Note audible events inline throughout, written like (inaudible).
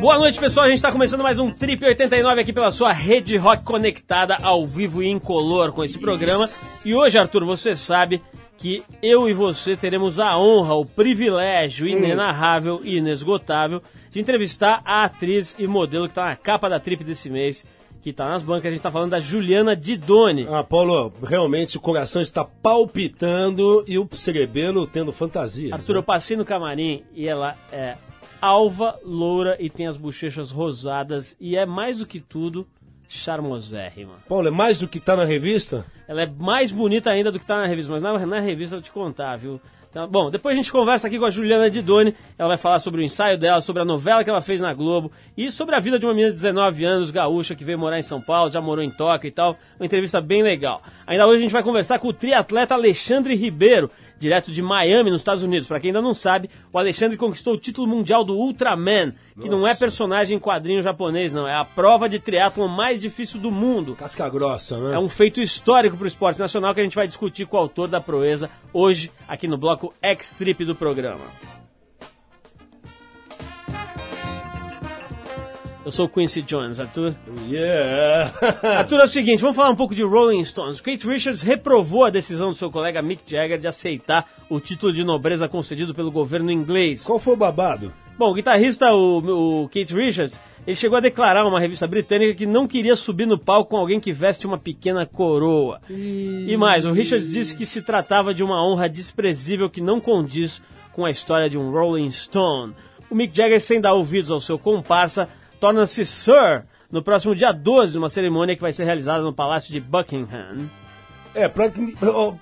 Boa noite, pessoal. A gente está começando mais um Trip 89 aqui pela sua rede rock conectada ao vivo e incolor com esse programa. E hoje, Arthur, você sabe que eu e você teremos a honra, o privilégio inenarrável e inesgotável de entrevistar a atriz e modelo que está na capa da Trip desse mês, que está nas bancas. A gente está falando da Juliana Didoni. Ah, Paulo, realmente o coração está palpitando e o cerebelo tendo fantasias. Arthur, eu né? passei no camarim e ela é alva, loura e tem as bochechas rosadas e é mais do que tudo charmosérrima. Paulo, é mais do que tá na revista? Ela é mais bonita ainda do que tá na revista, mas na, na revista eu vou te contar, viu? Então, bom, depois a gente conversa aqui com a Juliana Didoni. Ela vai falar sobre o ensaio dela, sobre a novela que ela fez na Globo e sobre a vida de uma menina de 19 anos, gaúcha, que veio morar em São Paulo, já morou em Tóquio e tal. Uma entrevista bem legal. Ainda hoje a gente vai conversar com o triatleta Alexandre Ribeiro, direto de Miami, nos Estados Unidos. Para quem ainda não sabe, o Alexandre conquistou o título mundial do Ultraman, que não é Nossa. personagem em quadrinho japonês, não. É a prova de triatlon mais difícil do mundo. Casca grossa, né? É um feito histórico para o esporte nacional que a gente vai discutir com o autor da proeza hoje, aqui no bloco X-Trip do programa. Eu sou o Quincy Jones, Arthur. Yeah! (laughs) Arthur, é o seguinte, vamos falar um pouco de Rolling Stones. Kate Richards reprovou a decisão do seu colega Mick Jagger de aceitar o título de nobreza concedido pelo governo inglês. Qual foi o babado? Bom, o guitarrista, o, o Kate Richards, ele chegou a declarar a uma revista britânica que não queria subir no palco com alguém que veste uma pequena coroa. E mais, o Richards disse que se tratava de uma honra desprezível que não condiz com a história de um Rolling Stone. O Mick Jagger, sem dar ouvidos ao seu comparsa, torna-se Sir no próximo dia 12, uma cerimônia que vai ser realizada no Palácio de Buckingham. É, pra... oh,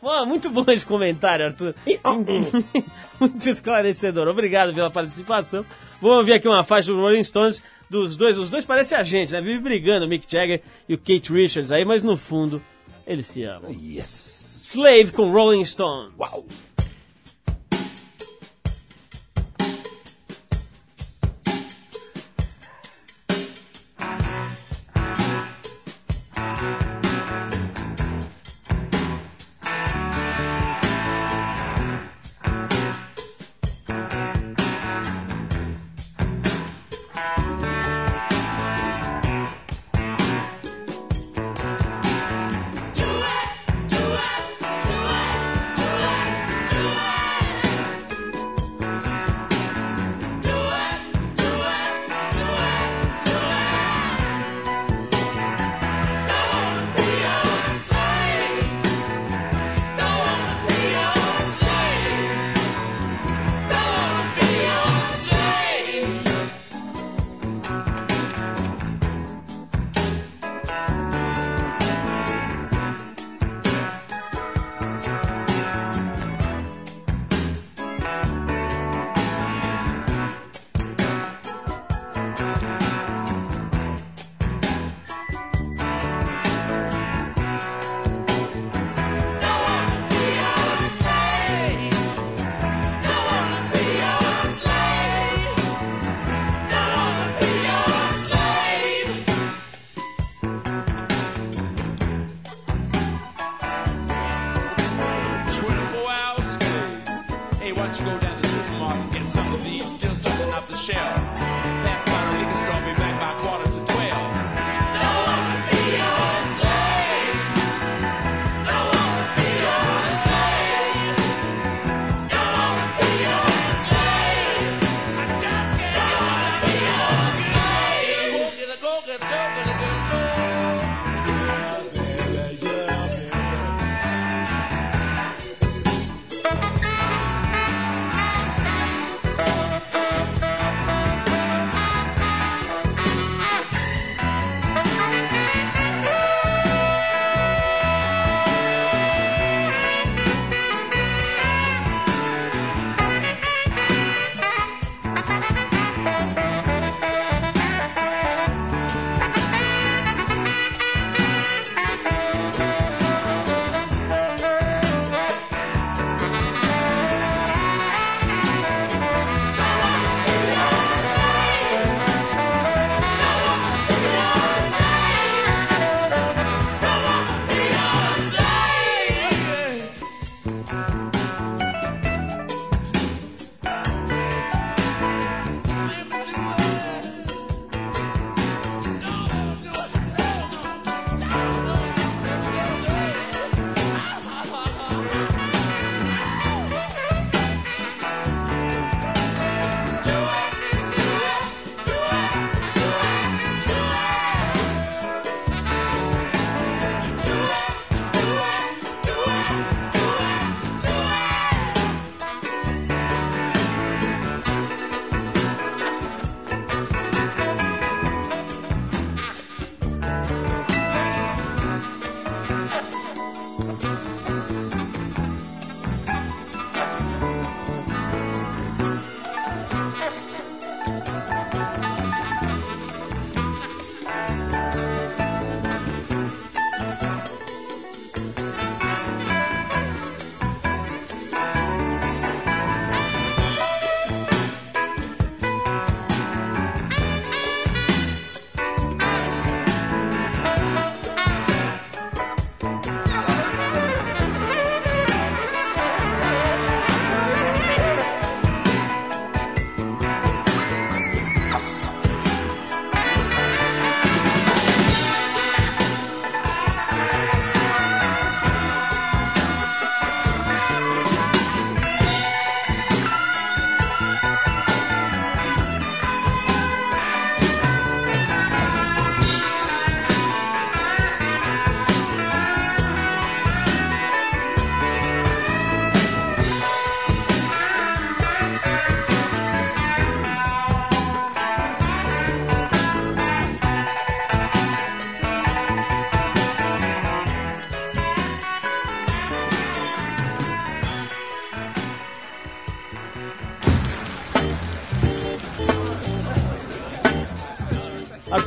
Pô, (laughs) muito bom esse comentário, Arthur. (laughs) muito esclarecedor. Obrigado pela participação. Vamos ouvir aqui uma faixa do Rolling Stones dos dois. Os dois parecem a gente, né? Vive brigando, o Mick Jagger e o Kate Richards aí, mas no fundo, eles se amam. Yes! Slave com Rolling Stone. Uau!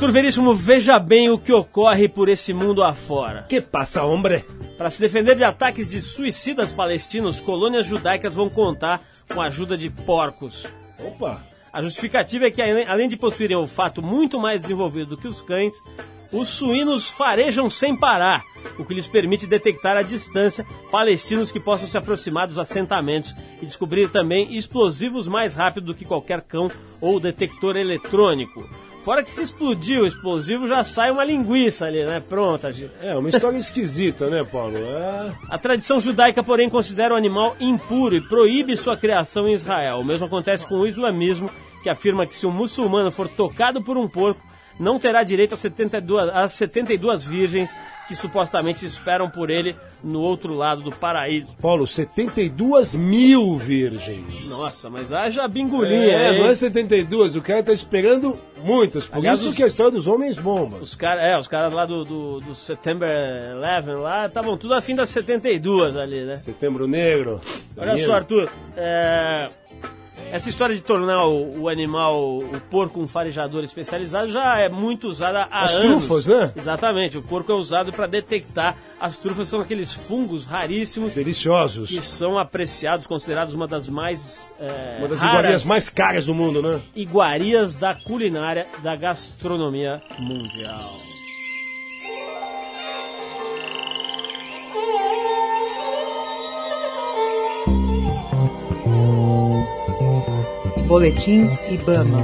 Arthur Veríssimo, veja bem o que ocorre por esse mundo afora. Que passa, hombre? Para se defender de ataques de suicidas palestinos, colônias judaicas vão contar com a ajuda de porcos. Opa. A justificativa é que, além de possuírem olfato muito mais desenvolvido do que os cães, os suínos farejam sem parar, o que lhes permite detectar à distância palestinos que possam se aproximar dos assentamentos e descobrir também explosivos mais rápido do que qualquer cão ou detector eletrônico. Fora que se explodir o explosivo já sai uma linguiça ali, né? Pronta. É, uma história esquisita, né, Paulo? É... A tradição judaica, porém, considera o animal impuro e proíbe sua criação em Israel. O mesmo acontece com o islamismo, que afirma que se um muçulmano for tocado por um porco, não terá direito às 72, às 72 virgens que supostamente esperam por ele no outro lado do paraíso. Paulo, 72 mil virgens. Nossa, mas haja bingolinha, É, hein? não é 72, o cara tá esperando muitas. Por Aliás, isso os- que a história dos homens bomba. Os caras, é, os caras lá do, do, do September 11 lá estavam tudo afim das 72 ali, né? Setembro Negro. Olha só, Arthur, é, essa história de tornar o, o animal, o porco, um farejador especializado já é muito usada há As anos. trufas, né? Exatamente, o porco é usado para detectar. As trufas são aqueles fungos raríssimos Deliciosos. que são apreciados, considerados uma das mais é, Uma das iguarias mais caras do mundo, né? iguarias da culinária da gastronomia mundial. Boletim Ibama.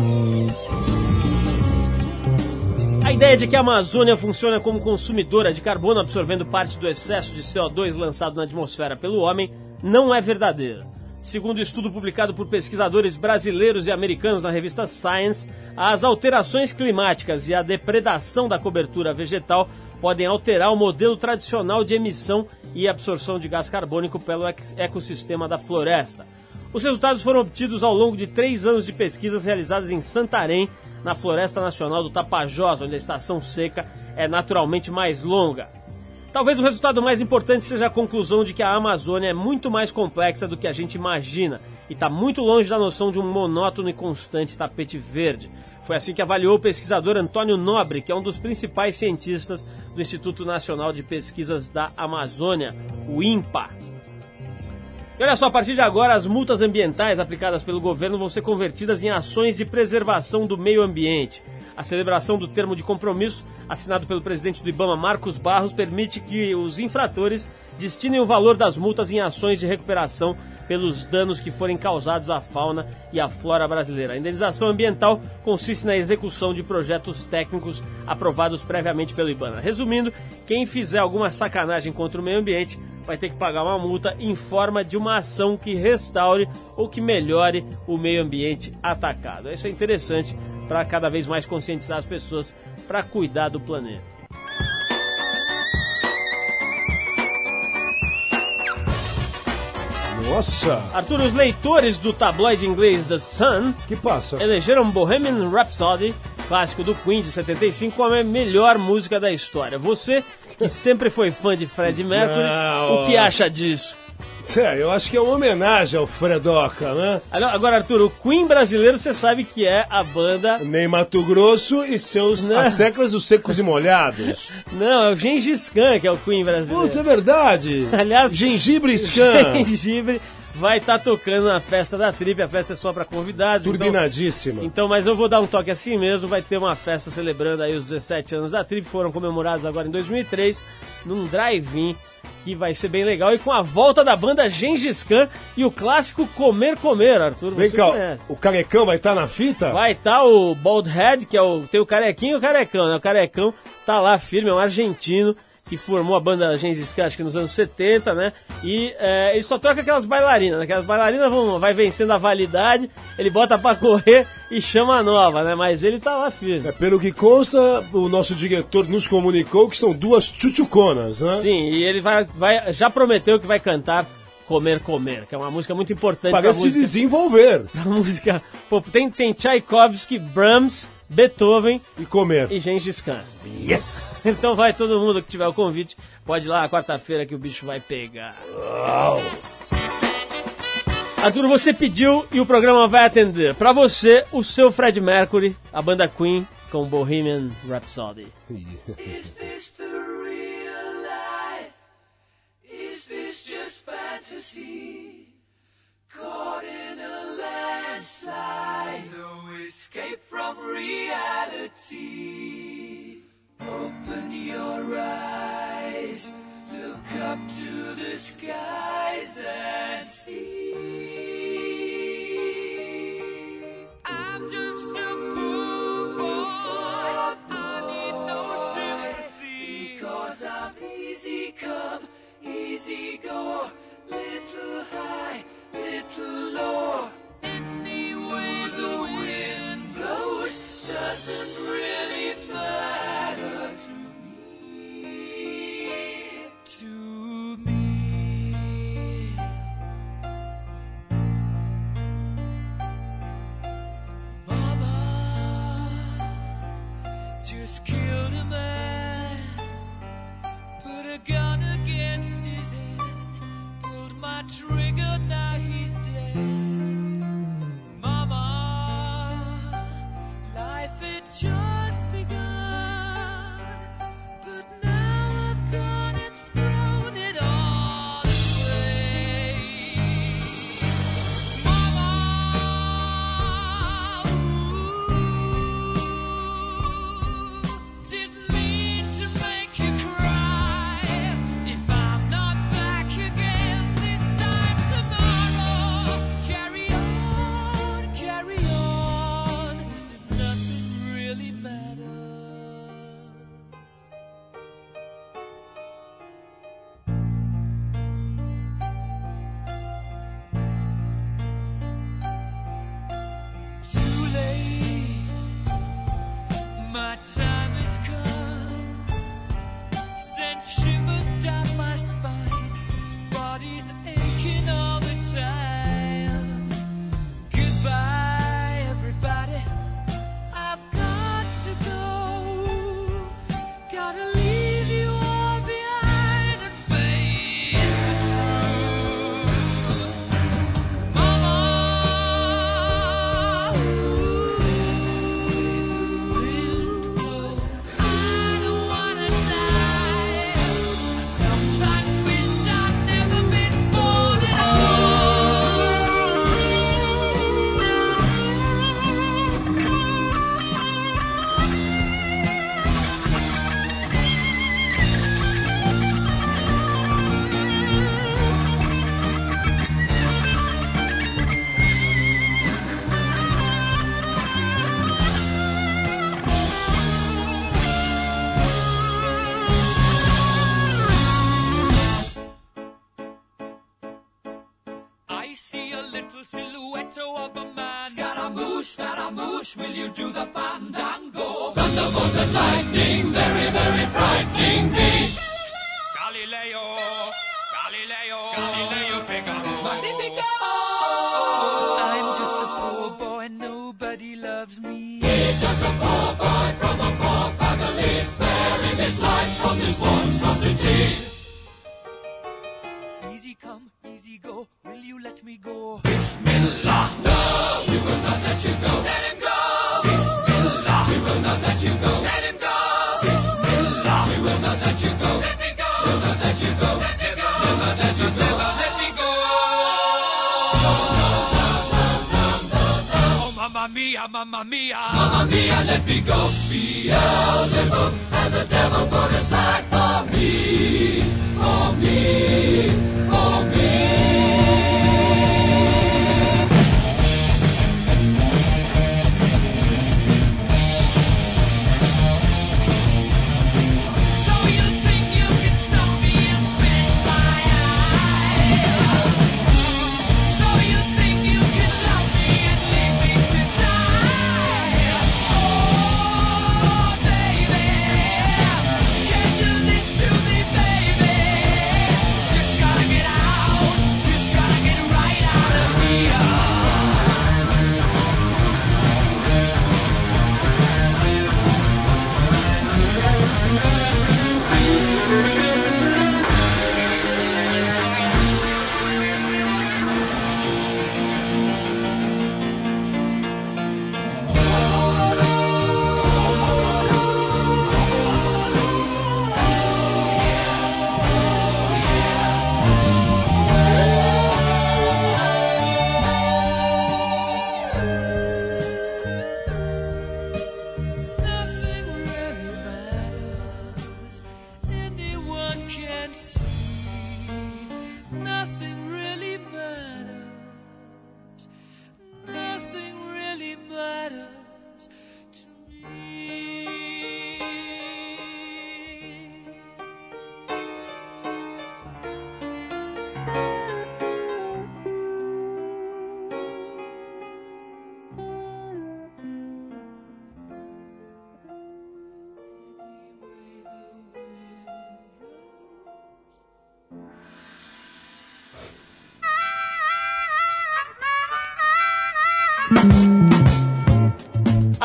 A ideia de que a Amazônia funciona como consumidora de carbono, absorvendo parte do excesso de CO2 lançado na atmosfera pelo homem, não é verdadeira. Segundo estudo publicado por pesquisadores brasileiros e americanos na revista Science, as alterações climáticas e a depredação da cobertura vegetal podem alterar o modelo tradicional de emissão e absorção de gás carbônico pelo ecossistema da floresta. Os resultados foram obtidos ao longo de três anos de pesquisas realizadas em Santarém, na Floresta Nacional do Tapajós, onde a estação seca é naturalmente mais longa. Talvez o resultado mais importante seja a conclusão de que a Amazônia é muito mais complexa do que a gente imagina e está muito longe da noção de um monótono e constante tapete verde. Foi assim que avaliou o pesquisador Antônio Nobre, que é um dos principais cientistas do Instituto Nacional de Pesquisas da Amazônia, o INPA. E olha só, a partir de agora, as multas ambientais aplicadas pelo governo vão ser convertidas em ações de preservação do meio ambiente. A celebração do termo de compromisso, assinado pelo presidente do Ibama, Marcos Barros, permite que os infratores destinem o valor das multas em ações de recuperação pelos danos que forem causados à fauna e à flora brasileira. A indenização ambiental consiste na execução de projetos técnicos aprovados previamente pelo IBAMA. Resumindo, quem fizer alguma sacanagem contra o meio ambiente vai ter que pagar uma multa em forma de uma ação que restaure ou que melhore o meio ambiente atacado. Isso é interessante para cada vez mais conscientizar as pessoas para cuidar do planeta. Nossa, Arthur, os leitores do tabloide inglês The Sun que passa? elegeram Bohemian Rhapsody, clássico do Queen de 75, como a melhor música da história. Você, que (laughs) sempre foi fã de Freddie Mercury, Não. o que acha disso? Sério, eu acho que é uma homenagem ao Fredoca, né? Agora, Arthur, o Queen brasileiro você sabe que é a banda. Nem Mato Grosso e seus Né? as teclas dos secos e molhados. (laughs) Não, é o Gengis Khan que é o Queen brasileiro. Puta, é verdade. Aliás, Gengibre (laughs) Scan. Gengibre vai estar tocando na festa da Trip. A festa é só para convidados. então- Turbinadíssima. Então, mas eu vou dar um toque assim mesmo. Vai ter uma festa celebrando aí os 17 anos da Trip. Foram comemorados agora em 2003, num drive-in que vai ser bem legal. E com a volta da banda Gengis Khan e o clássico Comer Comer, Arthur. Vem cá, conhece. o carecão vai estar na fita? Vai estar o Bald Head, que é o. Tem o carequinho e o carecão, né? O carecão tá lá firme, é um argentino que formou a banda Gengis Khan, acho que nos anos 70, né? E é, ele só troca aquelas bailarinas, né? Aquelas bailarinas vão, vai vencendo a validade, ele bota pra correr e chama a nova, né? Mas ele tá lá firme. É, pelo que consta, o nosso diretor nos comunicou que são duas tchutchuconas, né? Sim, e ele vai, vai, já prometeu que vai cantar Comer Comer, que é uma música muito importante Parece se música. desenvolver (laughs) Pra música pô, tem, tem Tchaikovsky, Brahms, Beethoven e comer. E Gengis Khan. Yes! Então vai todo mundo que tiver o convite, pode ir lá quarta-feira que o bicho vai pegar. Uau! Arturo, você pediu e o programa vai atender. Para você, o seu Fred Mercury, a banda Queen com Bohemian Rhapsody. Is this the real life? Is this just fantasy? Caught in a landslide. No. escape from reality. Open your eyes, look up to the sky.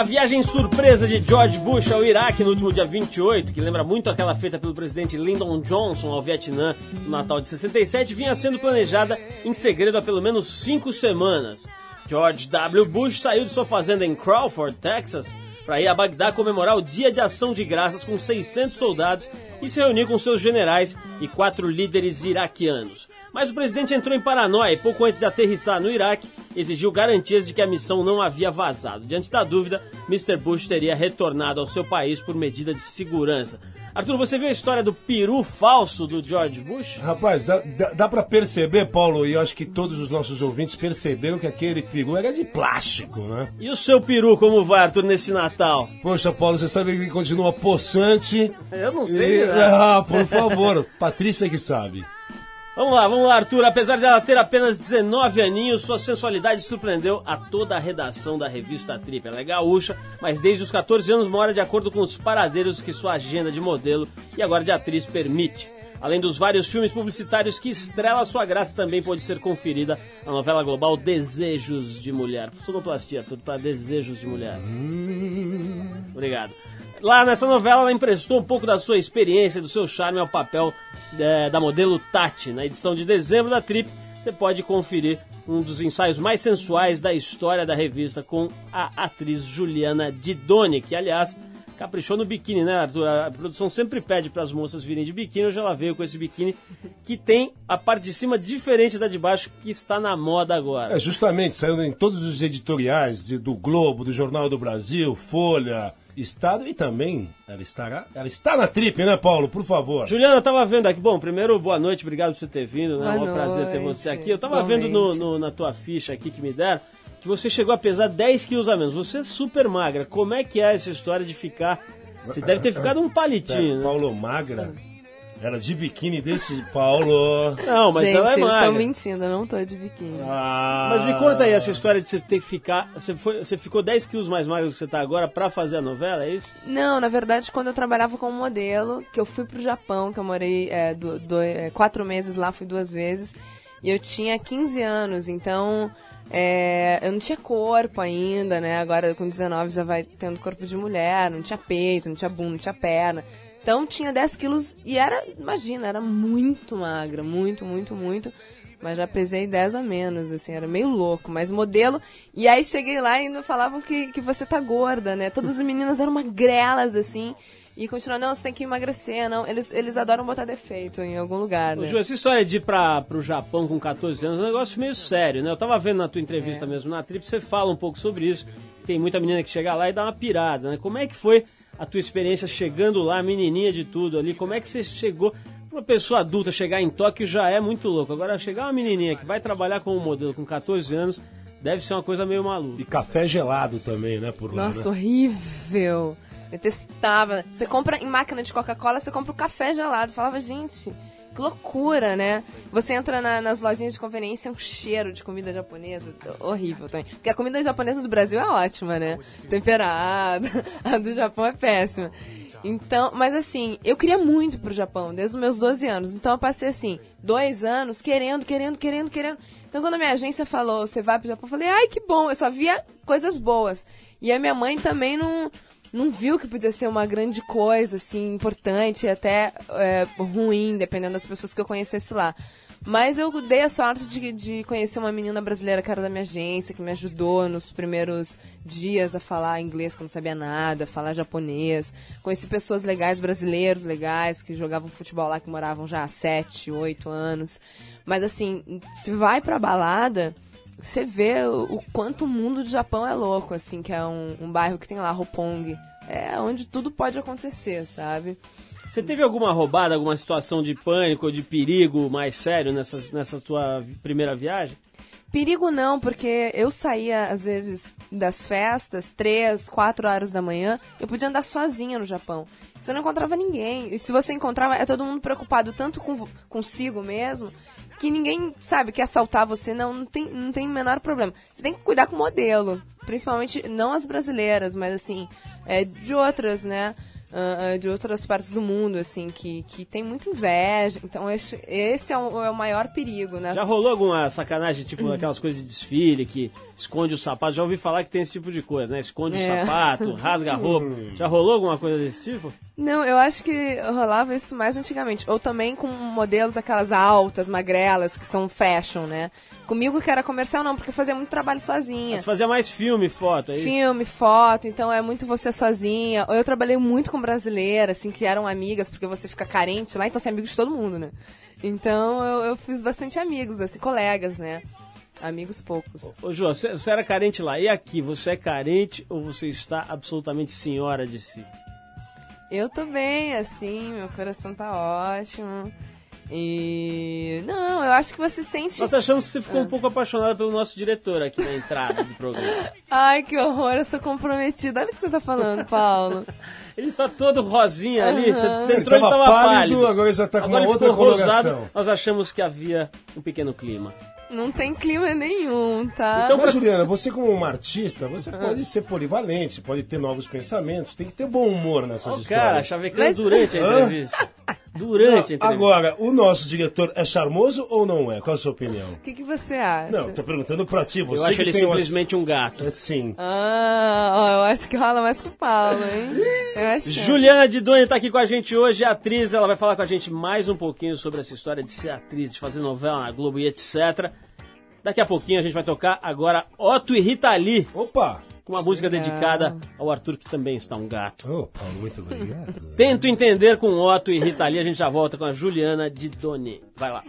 Viagem surpresa de George Bush ao Iraque no último dia 28, que lembra muito aquela feita pelo presidente Lyndon Johnson ao Vietnã no Natal de 67, vinha sendo planejada em segredo há pelo menos cinco semanas. George W. Bush saiu de sua fazenda em Crawford, Texas, para ir a Bagdá comemorar o Dia de Ação de Graças com 600 soldados e se reunir com seus generais e quatro líderes iraquianos. Mas o presidente entrou em paranoia e pouco antes de aterrissar no Iraque, exigiu garantias de que a missão não havia vazado. Diante da dúvida, Mr. Bush teria retornado ao seu país por medida de segurança. Arthur, você viu a história do peru falso do George Bush? Rapaz, dá, dá, dá pra perceber, Paulo, e eu acho que todos os nossos ouvintes perceberam que aquele peru era de plástico, né? E o seu peru, como vai, Arthur, nesse Natal? Poxa, Paulo, você sabe que ele continua possante. Eu não E- sei. né? Ah, por favor, Patrícia que sabe. Vamos lá, vamos lá, Arthur. Apesar dela ter apenas 19 aninhos, sua sensualidade surpreendeu a toda a redação da revista Trip. Ela é gaúcha, mas desde os 14 anos mora de acordo com os paradeiros que sua agenda de modelo e agora de atriz permite. Além dos vários filmes publicitários que estrela sua graça, também pode ser conferida a novela global Desejos de Mulher. Sonoplastia, Arthur, para Desejos de Mulher. Obrigado. Lá nessa novela, ela emprestou um pouco da sua experiência, do seu charme ao papel eh, da modelo Tati. Na edição de dezembro da Trip, você pode conferir um dos ensaios mais sensuais da história da revista com a atriz Juliana Didoni, que, aliás, caprichou no biquíni, né, Arthur? A produção sempre pede para as moças virem de biquíni, hoje ela veio com esse biquíni que tem a parte de cima diferente da de baixo, que está na moda agora. É, justamente, saiu em todos os editoriais de- do Globo, do Jornal do Brasil, Folha, Estado e também ela estará. Ela está na trip, né, Paulo? Por favor. Juliana, eu tava vendo aqui. Bom, primeiro, boa noite, obrigado por você ter vindo, né? Boa É um prazer ter noite, você aqui. Eu tava vendo no, no- na tua ficha aqui que me deram que você chegou a pesar 10 quilos a menos. Você é super magra. Como é que é essa história de ficar. Você deve ter ficado um palitinho, É, né? Paulo Magra. Ela de biquíni desse Paulo. Não, mas Gente, ela é eles magra. estão mentindo, eu não tô de biquíni. Ah, Mas me conta aí essa história de você ter que ficar. Você, foi, você ficou 10 quilos mais magro do que você tá agora pra fazer a novela, é isso? Não, na verdade, quando eu trabalhava como modelo, que eu fui pro Japão, que eu morei é, do- do- é, quatro meses lá, fui duas vezes, e eu tinha 15 anos, então é, eu não tinha corpo ainda, né? Agora com 19 já vai tendo corpo de mulher, não tinha peito, não tinha bunda, não tinha perna. Então tinha 10 quilos e era, imagina, era muito magra, muito, muito, muito. Mas já pesei 10 a menos, assim, era meio louco, mas modelo. E aí cheguei lá e ainda falavam que, que você tá gorda, né? Todas as meninas eram magrelas, assim. E continuaram, não, você tem que emagrecer, não. Eles, eles adoram botar defeito em algum lugar, Ô, né? Ju, essa história de ir pra, pro Japão com 14 anos é um negócio meio sério, né? Eu tava vendo na tua É. entrevista mesmo na Trip, você fala um pouco sobre isso. Tem muita menina que chega lá e dá uma pirada, né? Como é que foi a tua experiência chegando lá, menininha de tudo ali? Como é que você chegou... Uma pessoa adulta chegar em Tóquio já é muito louco. Agora, chegar uma menininha que vai trabalhar como modelo com 14 anos, deve ser uma coisa meio maluca. E café gelado também, né, por lá, Nossa, né? horrível. Detestava. Você compra em máquina de Coca-Cola, você compra o café gelado. Falava, gente, que loucura, né? Você entra na- nas lojinhas de conveniência, é um cheiro de comida japonesa. Horrível também. Porque a comida japonesa do Brasil é ótima, né? Temperada. (laughs) A do Japão é péssima. Então, mas assim, eu queria muito pro Japão, desde os meus 12 anos. Então eu passei assim, dois anos querendo, querendo, querendo, querendo. Então quando a minha agência falou, você vai pro Japão, eu falei, ai que bom, eu só via coisas boas. E a minha mãe também não, não viu que podia ser uma grande coisa, assim, importante e até é, ruim, dependendo das pessoas que eu conhecesse lá. Mas eu dei a sorte de, de conhecer uma menina brasileira que era da minha agência, que me ajudou nos primeiros dias a falar inglês, que eu não sabia nada, falar japonês. Conheci pessoas legais, brasileiros legais, que jogavam futebol lá, que moravam já há sete, oito anos. Mas assim, se vai pra balada, você vê o, quanto o mundo do Japão é louco, assim, que é um, um bairro que tem lá Roppongi. É onde tudo pode acontecer, sabe? Você teve alguma roubada, alguma situação de pânico ou de perigo mais sério nessa, nessa tua vi- primeira viagem? Perigo não, porque eu saía, às vezes, das festas, três, quatro horas da manhã, eu podia andar sozinha no Japão. Você não encontrava ninguém. E se você encontrava, é todo mundo preocupado tanto com consigo mesmo, que ninguém, sabe, quer assaltar você. Não, não tem, não tem menor problema. Você tem que cuidar com o modelo. Principalmente, não as brasileiras, mas assim, é, de outras, né? ah, de outras partes do mundo, assim, que, que tem muita inveja. Então, esse, esse é, o, é o maior perigo, né? Já rolou alguma sacanagem, tipo aquelas coisas de desfile que esconde o sapato? Já ouvi falar que tem esse tipo de coisa, né? Esconde o É. sapato, (laughs) rasga a roupa. Já rolou alguma coisa desse tipo? Não, eu acho que rolava isso mais antigamente. Ou também com modelos aquelas altas, magrelas, que são fashion, né? Comigo que era comercial, não, porque eu fazia muito trabalho sozinha. Mas fazia mais filme, foto aí. Filme, foto, então é muito você sozinha. Ou eu trabalhei muito com brasileiras, assim, que eram amigas, porque você fica carente lá, então você é amigo de todo mundo, né? Então eu, eu fiz bastante amigos, assim, colegas, né? Amigos poucos. Ô, Jô, você, você era carente lá. E aqui, você é carente ou você está absolutamente senhora de si? Eu tô bem, assim, meu coração tá ótimo. E. Não, eu acho que você sente. Nós achamos que você Ah. ficou um pouco apaixonada pelo nosso diretor aqui na entrada do programa. (laughs) Ai, que horror, eu sou comprometida. Olha o que você tá falando, Paulo. (laughs) Ele tá todo rosinha ali. Você, você Ele entrou e tava tava pálido, pálido. agora ele já tá com Agora uma ele outra ficou rosado. Nós achamos que havia um pequeno clima. Não tem clima nenhum, tá? Então, Mas, Juliana, você como uma artista, você pode ser polivalente, pode ter novos pensamentos, tem que ter bom humor nessas Ó, o cara, histórias. chavecando Mas- durante a entrevista. (laughs) Durante a entrevista. Agora, o nosso diretor é charmoso ou não é? Qual a sua opinião? O que, que você acha? Não, tô perguntando pra ti. Você Eu acho que ele tem umas- simplesmente um gato. É, Sim. Ah, ó, eu acho que rola mais com o Paulo, hein? Eu acho. Juliana Didoni tá aqui com a gente hoje, é atriz. Ela vai falar com a gente mais um pouquinho sobre essa história de ser atriz, de fazer novela na Globo e etc. Daqui a pouquinho a gente vai tocar agora Otto e Rita Lee, Opa! com uma música Legal. dedicada ao Arthur, que também está um gato. Paulo, muito obrigado. Tento entender com Otto e Rita Lee. A gente já volta com a Juliana Didoni. Vai lá.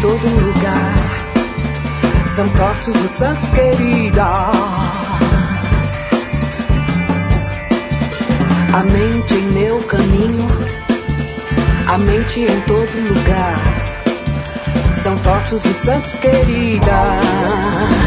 Todo lugar. São cortes os santos querida. A mente em meu caminho, a mente em todo lugar. São tortos os santos querida.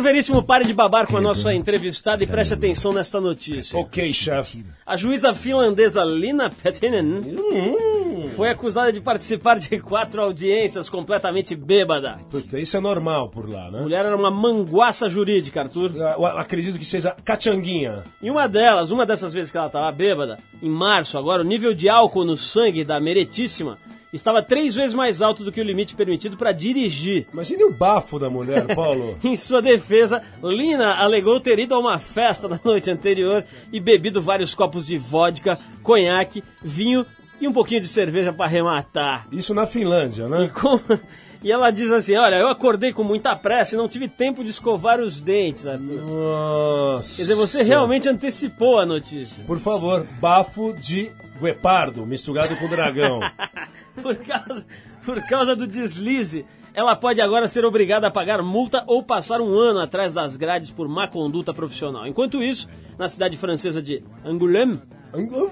Arthur Veríssimo, pare de babar com a nossa entrevistada e preste atenção nesta notícia. Ok, chefe. A juíza finlandesa Lina Pettinen Hum. foi acusada de participar de quatro audiências completamente bêbada. Puta, isso é normal por lá, A né? mulher era uma manguaça jurídica, Arthur. Eu, eu acredito que seja cachanguinha. E uma delas, uma dessas vezes que ela estava bêbada, em março agora, o nível de álcool no sangue da meretíssima estava três vezes mais alto do que o limite permitido para dirigir. Imagine o bafo da mulher, Paulo. (laughs) Em sua defesa, Lina alegou ter ido a uma festa na noite anterior e bebido vários copos de vodka, conhaque, vinho e um pouquinho de cerveja para arrematar. Isso na Finlândia, né? Com- (laughs) E ela diz assim: Olha, eu acordei com muita pressa e não tive tempo de escovar os dentes, Arthur. Nossa. Quer dizer, você realmente antecipou a notícia. Por favor, bafo de guepardo misturado com dragão. (laughs) Por causa, por causa do deslize, ela pode agora ser obrigada a pagar multa ou passar um ano atrás das grades por má conduta profissional. Enquanto isso, na cidade francesa de Angoulême,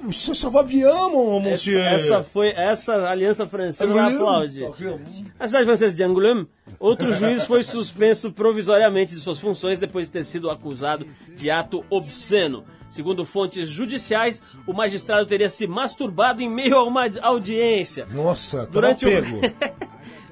Você só va bien, mon monsieur. essa foi essa aliança francesa vai Angoulême. aplaudir. Na cidade francesa de Angoulême, outro juiz foi suspenso provisoriamente de suas funções depois de ter sido acusado de ato obsceno. Segundo fontes judiciais, o magistrado teria se masturbado em meio a uma audiência. Nossa, tá Durante o- pego. (laughs)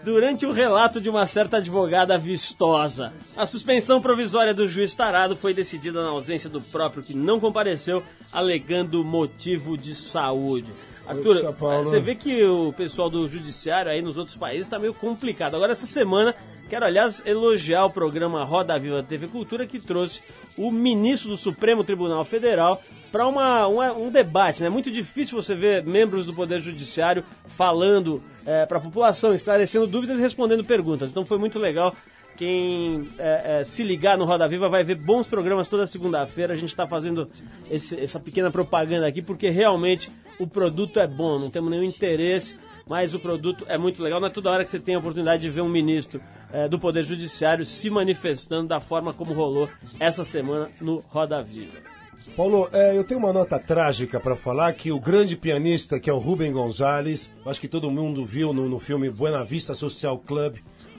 durante o relato de uma certa advogada vistosa. A suspensão provisória do juiz tarado foi decidida na ausência do próprio que não compareceu, alegando motivo de saúde. Arthur, você vê que o pessoal do judiciário aí nos outros países está meio complicado. Agora, essa semana, quero, aliás, elogiar o programa Roda Viva TV Cultura, que trouxe o ministro do Supremo Tribunal Federal para uma, uma- um debate. É muito difícil você ver membros do Poder Judiciário falando para a população, esclarecendo dúvidas e respondendo perguntas. Então foi muito legal. Quem é, é, se ligar no Roda Viva vai ver bons programas toda segunda-feira. A gente está fazendo esse- essa pequena propaganda aqui porque realmente o produto é bom, não temos nenhum interesse, mas o produto é muito legal. Não é toda hora que você tem a oportunidade de ver um ministro é, do Poder Judiciário se manifestando da forma como rolou essa semana no Roda Viva. Paulo, é, eu tenho uma nota trágica para falar que o grande pianista, que é o Rubem Gonzalez, acho que todo mundo viu no, no filme Buena Vista Social Club,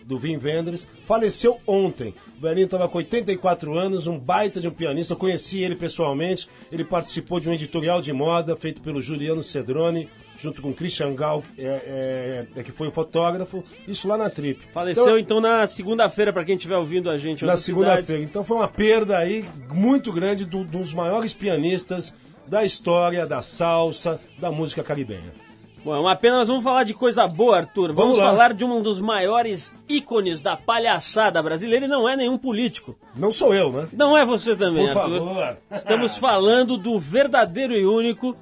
do Wim Wenders, faleceu ontem. O velhinho estava com 84 anos, um baita de um pianista, eu conheci ele pessoalmente, ele participou de um editorial de moda feito pelo Juliano Cedrone, junto com Christian Gal, é, é, é, que foi o fotógrafo, isso lá na Trip. Faleceu Então, então, na segunda-feira, para quem estiver ouvindo a gente. na segunda-feira. Então foi uma perda aí muito grande do- dos maiores pianistas da história da salsa, da música caribenha. Bom, é uma pena, mas vamos falar de coisa boa, Arthur. Vamos, Vamos falar de um dos maiores ícones da palhaçada brasileira e não é nenhum político. Não sou eu, né? Não é você também, Por Arthur. favor. Estamos falando do verdadeiro e único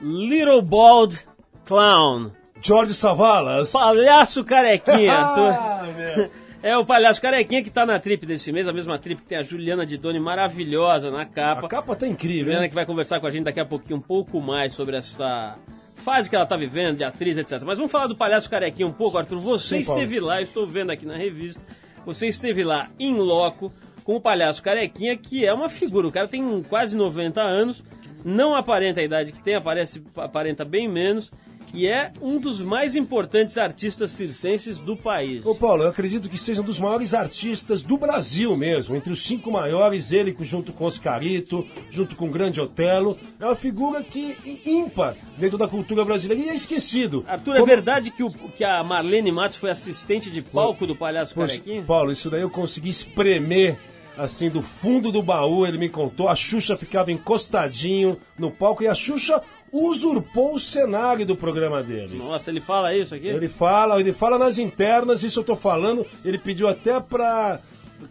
Little Bald Clown. George Savalas. Palhaço carequinha, (laughs) Arthur. Ah, meu. (laughs) É o palhaço carequinha que tá na trip desse mês, a mesma trip que tem a Juliana Didoni maravilhosa na capa. A capa tá incrível, Juliana hein? que vai conversar com a gente daqui a pouquinho um pouco mais sobre essa fase que ela tá vivendo, de atriz, etc. Mas vamos falar do palhaço carequinha um pouco, Arthur. Você Sim, esteve lá, eu estou vendo aqui na revista, você esteve lá em loco com o palhaço carequinha, que é uma figura. O cara tem quase 90 anos, não aparenta a idade que tem, aparece, aparenta bem menos. E é um dos mais importantes artistas circenses do país. Ô Paulo, eu acredito que seja um dos maiores artistas do Brasil mesmo. Entre os cinco maiores, ele junto com Oscarito, junto com o Grande Otelo. É uma figura que ímpar dentro da cultura brasileira e é esquecido. Arthur, é Como- verdade que, o, que a Marlene Matos foi assistente de palco do Palhaço Poxa, Carequinha? Paulo, isso daí eu consegui espremer assim do fundo do baú. Ele me contou. A Xuxa ficava encostadinho no palco e a Xuxa usurpou o cenário do programa dele. Nossa, ele fala isso aqui? Ele fala, ele fala nas internas, isso eu tô falando. Ele pediu até pra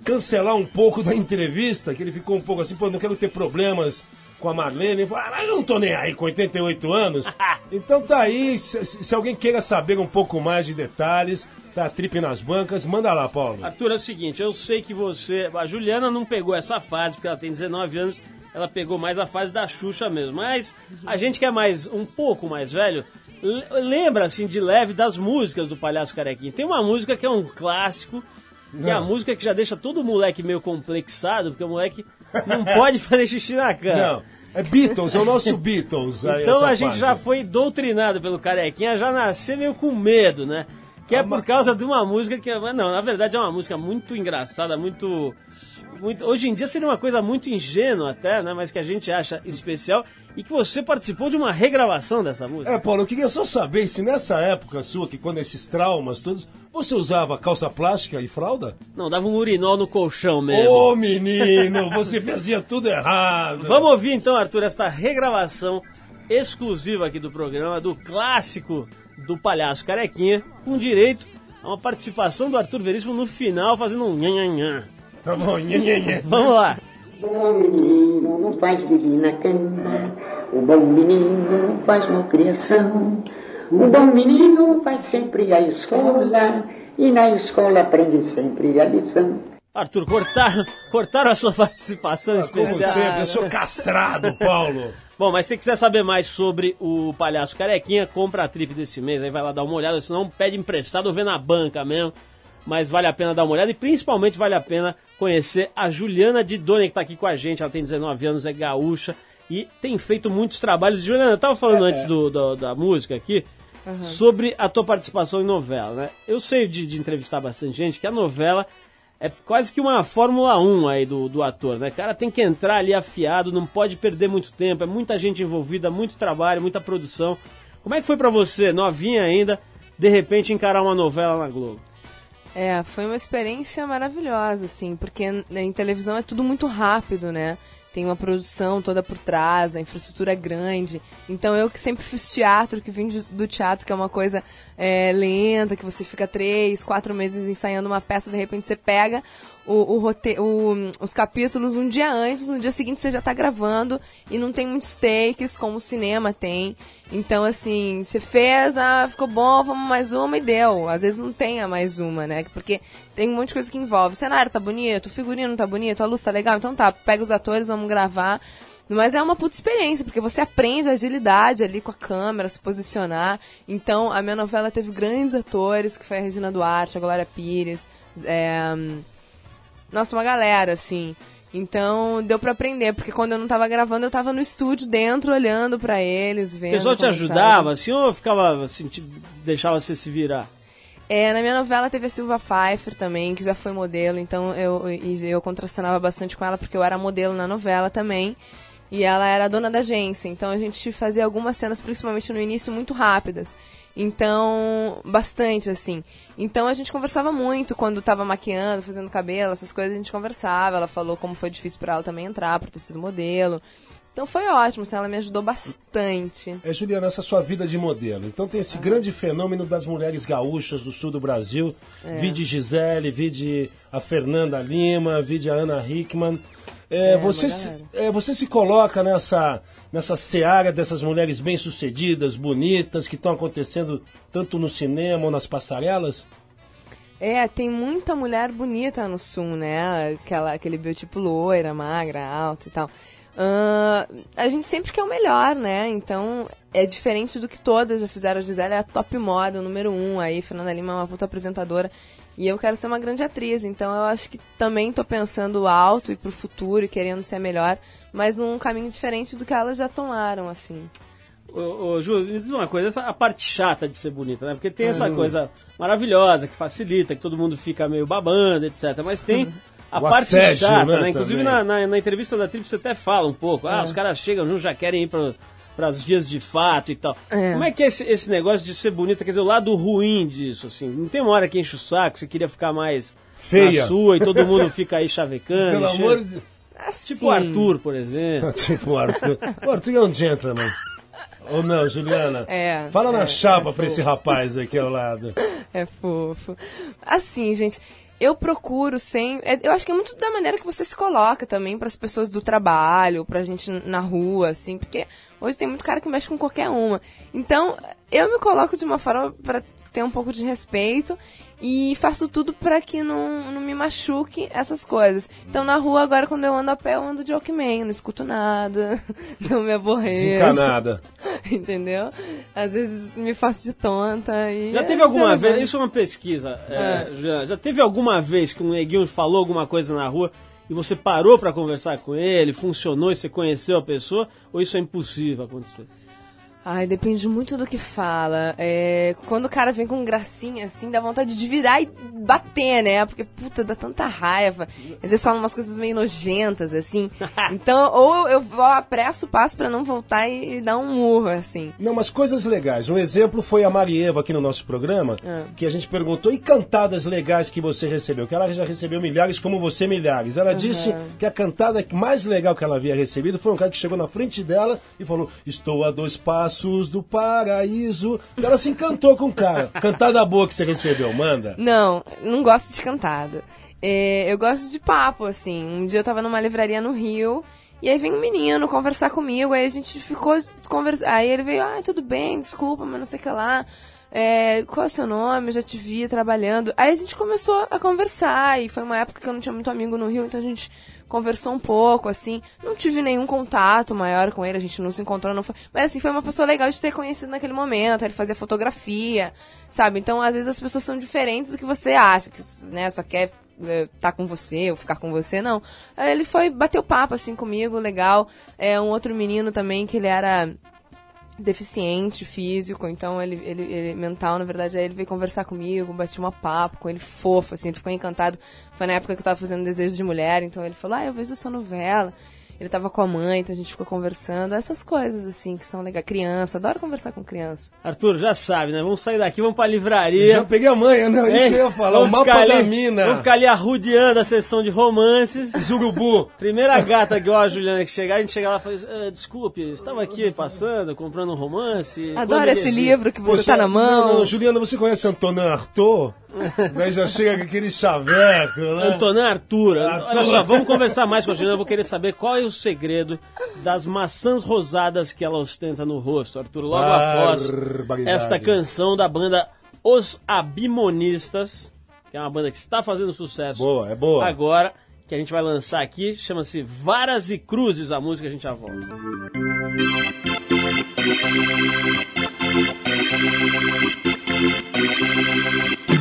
cancelar um pouco da entrevista, que ele ficou um pouco assim, pô, não quero ter problemas com a Marlene. Falou, ah, eu não tô nem aí com 88 anos. (laughs) então tá aí, se, se alguém queira saber um pouco mais de detalhes, tá a trip nas bancas, manda lá, Paulo. Arthur, é o seguinte, eu sei que você... A Juliana não pegou essa fase, porque ela tem 19 anos, ela pegou mais a fase da Xuxa mesmo. Mas a gente que é mais um pouco mais velho, le- lembra, assim, de leve das músicas do Palhaço Carequinha. Tem uma música que é um clássico, que é a Não. música que já deixa todo moleque meio complexado, porque o moleque não pode fazer xixi na cama. Não, é Beatles, é o nosso Beatles. Então a gente fase. já foi doutrinado pelo carequinha, já nascer meio com medo, né? que é por causa de uma música que. mas Não, na verdade é uma música muito engraçada, muito. muito hoje em dia seria uma coisa muito ingênua até, né? Mas que a gente acha especial. E que você participou de uma regravação dessa música. É, Paulo, eu queria só saber se nessa época sua, que quando esses traumas todos, você usava calça plástica e fralda? Não, dava um urinol no colchão mesmo. Ô, menino, você fazia tudo errado. Vamos ouvir então, Arthur, esta regravação exclusiva aqui do programa do clássico do Palhaço Carequinha, com direito a uma participação do Arthur Veríssimo no final, fazendo um nhanhanhã. Tá bom, nhê. Vamos lá. Bom menino não faz na cama, o bom menino faz malcriação. O bom menino vai sempre à escola e na escola aprende sempre a lição. Arthur, cortaram, cortaram a sua (laughs) participação Como especial. sempre, eu sou castrado, Paulo. (laughs) Bom, mas se você quiser saber mais sobre o Palhaço Carequinha, compra a trip desse mês, aí vai lá dar uma olhada, senão pede emprestado ou vê na banca mesmo. Mas vale a pena dar uma olhada e principalmente vale a pena conhecer a Juliana Didoni, que está aqui com a gente. Ela tem 19 anos, é gaúcha e tem feito muitos trabalhos. Juliana, eu tava falando antes do, do- da música aqui sobre a tua participação em novela, né? Eu sei de, de entrevistar bastante gente que a novela é quase que uma Fórmula 1 aí do, do ator, né? O cara tem que entrar ali afiado, não pode perder muito tempo, é muita gente envolvida, muito trabalho, muita produção. Como é que foi pra você, novinha ainda, de repente encarar uma novela na Globo? É, foi uma experiência maravilhosa, assim, porque n- em televisão é tudo muito rápido, né? Tem uma produção toda por trás, a infraestrutura é grande. Então eu que sempre fiz teatro, que vim do teatro, que é uma coisa é, lenta, que você fica três, quatro meses ensaiando uma peça, de repente você pega o, o rote- o- os capítulos um dia antes, no dia seguinte você já tá gravando e não tem muitos takes, como o cinema tem. Então, assim, você fez, ah, ficou bom, vamos mais uma e deu. Às vezes não tem a mais uma, né? Porque tem um monte de coisa que envolve. O cenário tá bonito, o figurino tá bonito, a luz tá legal, então tá, pega os atores, vamos gravar. Mas é uma puta experiência, porque você aprende a agilidade ali com a câmera, se posicionar. Então, a minha novela teve grandes atores, que foi a Regina Duarte, a Glória Pires, é, nossa, uma galera, assim. Então, deu pra aprender, porque quando eu não tava gravando, eu tava no estúdio dentro, olhando pra eles, O vendo. pessoal te ajudava, assim, ou ficava assim, te deixava você se virar? É, na minha novela teve a Silva Pfeiffer também, que já foi modelo, então eu, eu contracenava bastante com ela, porque eu era modelo na novela também. E ela era dona da agência, então a gente fazia algumas cenas, principalmente no início, muito rápidas. Então, bastante, assim. Então a gente conversava muito quando tava maquiando, fazendo cabelo, essas coisas, a gente conversava. Ela falou como foi difícil pra ela também entrar, por ter sido modelo. Então foi ótimo, assim, ela me ajudou bastante. É, Juliana, essa sua vida de modelo. Então tem esse grande fenômeno das mulheres gaúchas do sul do Brasil. Vide Gisele, vide a Fernanda Lima, vide a Ana Hickman. É, É, você, se, é, você se coloca nessa, nessa seara dessas mulheres bem-sucedidas, bonitas, que estão acontecendo tanto no cinema ou nas passarelas? É, tem muita mulher bonita no sul, né? Aquela, aquele biotipo loira, magra, alta e tal. Ahn, a gente sempre quer o melhor, né? Então é diferente do que todas já fizeram. A Gisele é a top moda, o número um. Aí, Fernanda Lima é uma puta apresentadora. E eu quero ser uma grande atriz. Então eu acho que também tô pensando alto e pro futuro e querendo ser melhor. Mas num caminho diferente do que elas já tomaram, assim. Ô, ô, Ju, me diz uma coisa, essa a parte chata de ser bonita, né? Porque tem essa coisa maravilhosa que facilita, que todo mundo fica meio babando, etc. Mas tem (laughs) a O parte assédio, chata, né, né? Inclusive na, na, na entrevista da Trip você até fala um pouco. Ah, os caras chegam, junto, já querem ir para as vias de fato e tal. É. Como é que é esse, esse negócio de ser bonita? Quer dizer, o lado ruim disso, assim. Não tem uma hora que enche o saco, você queria ficar mais Feia. na sua e todo mundo fica aí chavecando. (laughs) Pelo amor de Deus. Assim, Tipo o Arthur, por exemplo. (laughs) tipo o Arthur. O Arthur é um gentleman. Ou não, Juliana? É, Fala na é, chapa é pra esse rapaz aqui ao lado. (laughs) É fofo. Assim, gente, eu procuro sem. é- Eu acho que é muito da maneira que você se coloca também para as pessoas do trabalho, pra gente na rua, assim, porque hoje tem muito cara que mexe com qualquer uma. Então, eu me coloco de uma forma para ter um pouco de respeito e faço tudo para que não, não me machuque essas coisas. Então, na rua, agora, quando eu ando a pé, eu ando de Walkman, não escuto nada, (laughs) não me aborreço. Desencanada. (laughs) Entendeu? Às vezes me faço de tonta e. Já é, teve alguma levando. vez, isso é uma pesquisa, é, Juliana, já teve alguma vez que um neguinho falou alguma coisa na rua e você parou pra conversar com ele, funcionou e você conheceu a pessoa, ou isso é impossível acontecer? Ai, depende muito do que fala. É, quando o cara vem com gracinha, assim, dá vontade de virar e bater, né? Porque, puta, dá tanta raiva. Às vezes falam umas coisas meio nojentas, assim. (laughs) Então, ou eu, eu apresso o passo pra não voltar e, dar um murro, assim. Não, mas coisas legais. Um exemplo foi a Marieva aqui no nosso programa, que a gente perguntou, e cantadas legais que você recebeu? Que ela já recebeu milhares, como você milhares. Ela disse que a cantada mais legal que ela havia recebido foi um cara que chegou na frente dela e falou, estou a dois passos do paraíso. Ela se encantou com o cara. Cantada boa que você recebeu, manda. Não, não gosto de cantada. É, eu gosto de papo, assim. Um dia eu tava numa livraria no Rio. E aí vem um menino conversar comigo, aí a gente ficou conversando. Aí ele veio, ah, tudo bem, desculpa, mas não sei o que lá. É, qual é o seu nome? Eu já te vi trabalhando. Aí a gente começou a conversar, e foi uma época que eu não tinha muito amigo no Rio, então a gente conversou um pouco, assim. Não tive nenhum contato maior com ele, a gente não se encontrou, não foi. Mas assim, foi uma pessoa legal de ter conhecido naquele momento. Ele fazia fotografia, sabe? Então, às vezes as pessoas são diferentes do que você acha, que né, só quer estar com você ou ficar com você, não. Ele foi, bateu papo assim comigo, legal. É um outro menino também que ele era deficiente físico, então ele, ele, ele mental, na verdade, aí ele veio conversar comigo, bati uma papo com ele fofo, assim, ele ficou encantado. Foi na época que eu tava fazendo Desejo de Mulher, então ele falou, ah, eu vejo sua novela. Ele tava com a mãe, então a gente ficou conversando. Essas coisas, assim, que são legais. Criança, adoro conversar com criança. Arthur, já sabe, né? Vamos sair daqui, vamos pra livraria. Já peguei a manha, não, isso É, que eu ia falar, o vamos mapa ficar da ali- mina. Vamos ficar ali arrudeando a sessão de romances. (laughs) Zurubu. Primeira gata igual a Juliana que chegar, a gente chega lá e fala: "Ah, Desculpe, estava aqui passando, comprando um romance. Adoro esse livro que você Poxa, tá na mão. Não, não, Juliana, você conhece Antonin Artaud? (laughs) Daí já chega com aquele chaveco, né? Antonin Arthur, Arthur. olha só, vamos conversar mais com a Juliana. Eu vou querer saber qual é o segredo das maçãs rosadas que ela ostenta no rosto, Arthur, logo após esta canção da banda Os Abimonistas, que é uma banda que está fazendo sucesso Boa, é boa. agora, que a gente vai lançar aqui, chama-se Varas e Cruzes, a música, a gente já volta. indo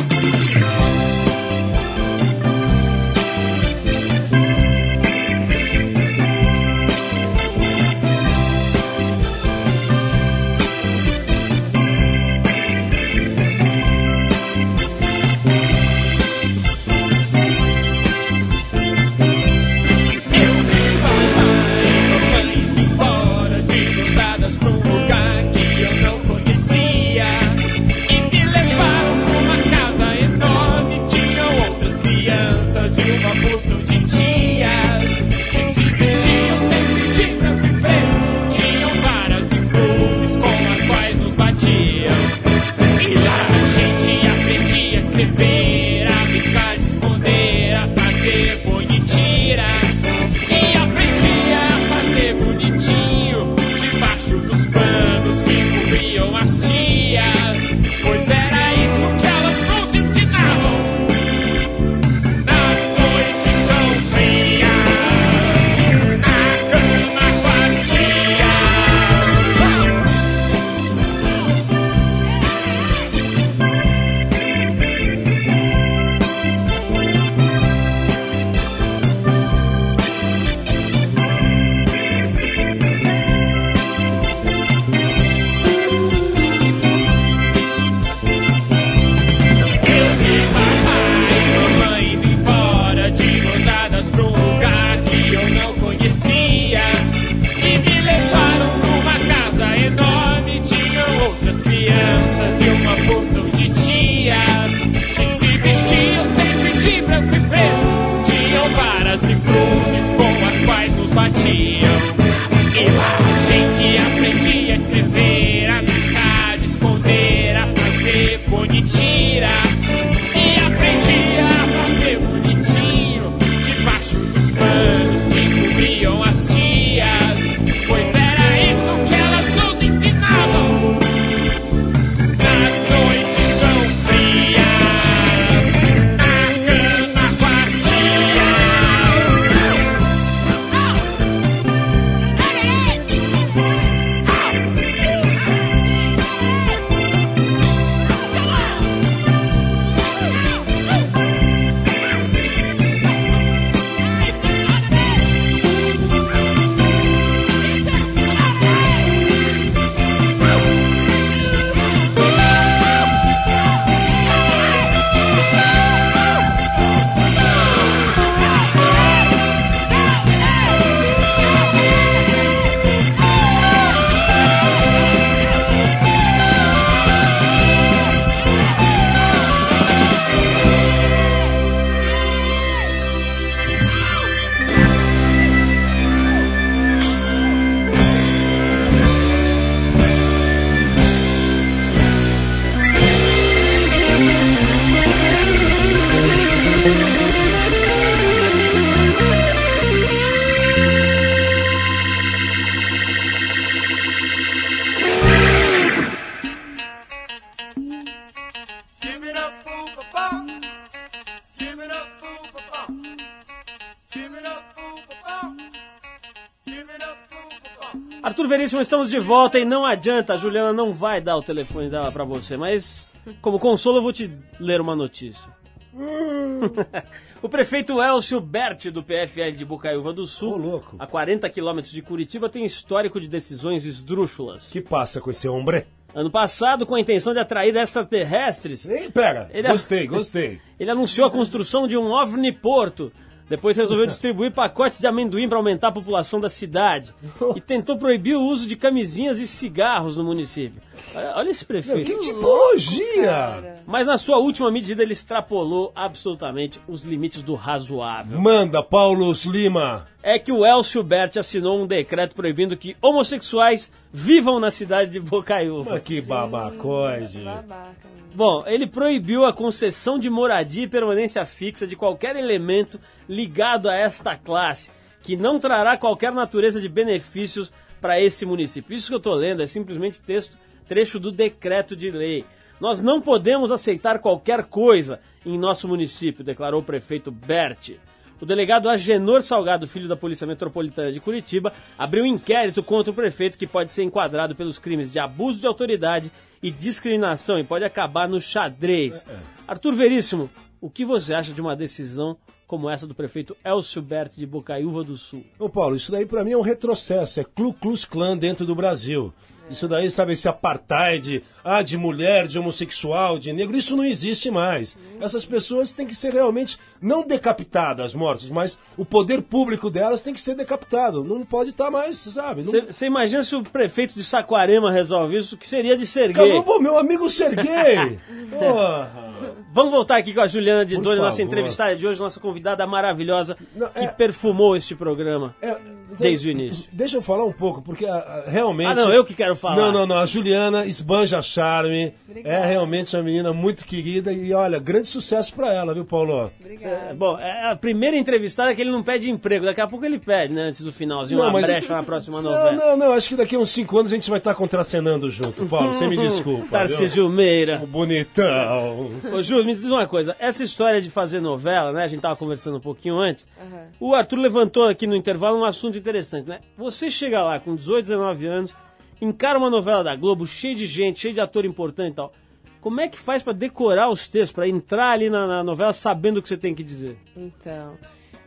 Arthur Veríssimo, estamos de volta e não adianta, a Juliana não vai dar o telefone dela pra você, mas como consolo eu vou te ler uma notícia. (laughs) o prefeito Elcio Berti, do PFL de Bocaiúva do Sul, louco. a 40 quilômetros de Curitiba, tem histórico de decisões esdrúxulas. que passa com esse homem? Ano passado, com a intenção de atrair extraterrestres, Ei, pera, Ele- gostei, gostei. (laughs) ele anunciou a construção de um ovniporto. Depois resolveu distribuir pacotes de amendoim para aumentar a população da cidade. E tentou proibir o uso de camisinhas e cigarros no município. Olha, esse Meu, prefeito. que tipologia! Mas na sua última medida ele extrapolou absolutamente os limites do razoável. Manda, Paulo Lima. É que o Elcio Berti assinou um decreto proibindo que homossexuais vivam na cidade de Bocaiúva. Mas que. Babaca. mesmo. Bom, ele proibiu a concessão de moradia e permanência fixa de qualquer elemento ligado a esta classe, que não trará qualquer natureza de benefícios para esse município. Isso que eu estou lendo é simplesmente texto, trecho do decreto de lei. Nós não podemos aceitar qualquer coisa em nosso município, declarou o prefeito Berti. O delegado Agenor Salgado, filho da Polícia Metropolitana de Curitiba, abriu um inquérito contra o prefeito que pode ser enquadrado pelos crimes de abuso de autoridade e discriminação e pode acabar no xadrez. Arthur Veríssimo, o que você acha de uma decisão como essa do prefeito Elcio Berti de Bocaiúva do Sul? Ô Paulo, isso daí pra mim é um retrocesso, é Ku Klux Klan dentro do Brasil. Isso daí, sabe, esse apartheid, ah, de mulher, de homossexual, de negro, isso não existe mais. Essas pessoas têm que ser realmente, não decapitadas, mortas, mas o poder público delas tem que ser decapitado. Não pode estar mais, sabe? Não... Você imagina se o prefeito de Saquarema resolve isso, o que seria de ser gay? Acabou, pô, meu amigo Serguei! (laughs) Porra! Vamos voltar aqui com a Juliana de Doni, nossa entrevistada de hoje, nossa convidada maravilhosa, Não, que é- perfumou este programa. É, Desde o início. Deixa eu falar um pouco, porque ah, ah, realmente. Ah, não, eu que quero falar. Não, não, não. A Juliana esbanja charme. É realmente uma menina muito querida e olha, grande sucesso pra ela, viu, Paulo? É, bom, é a primeira entrevistada que ele não pede emprego. Daqui a pouco ele pede, né? Antes do finalzinho, uma brecha na próxima novela. Não, não, não. Acho que daqui a uns cinco anos a gente vai estar contracenando junto, Paulo. Você me desculpa. Tarcísio Meira. viu? Bonitão. Ô, Ju, me diz uma coisa. Essa história de fazer novela, né? A gente tava conversando um pouquinho antes. O Arthur levantou aqui no intervalo um assunto interessante, né? Você chega lá com 18, 19 anos, encara uma novela da Globo, cheio de gente, cheio de ator importante e tal. Como é que faz pra decorar os textos, pra entrar ali na, na novela sabendo o que você tem que dizer? Então,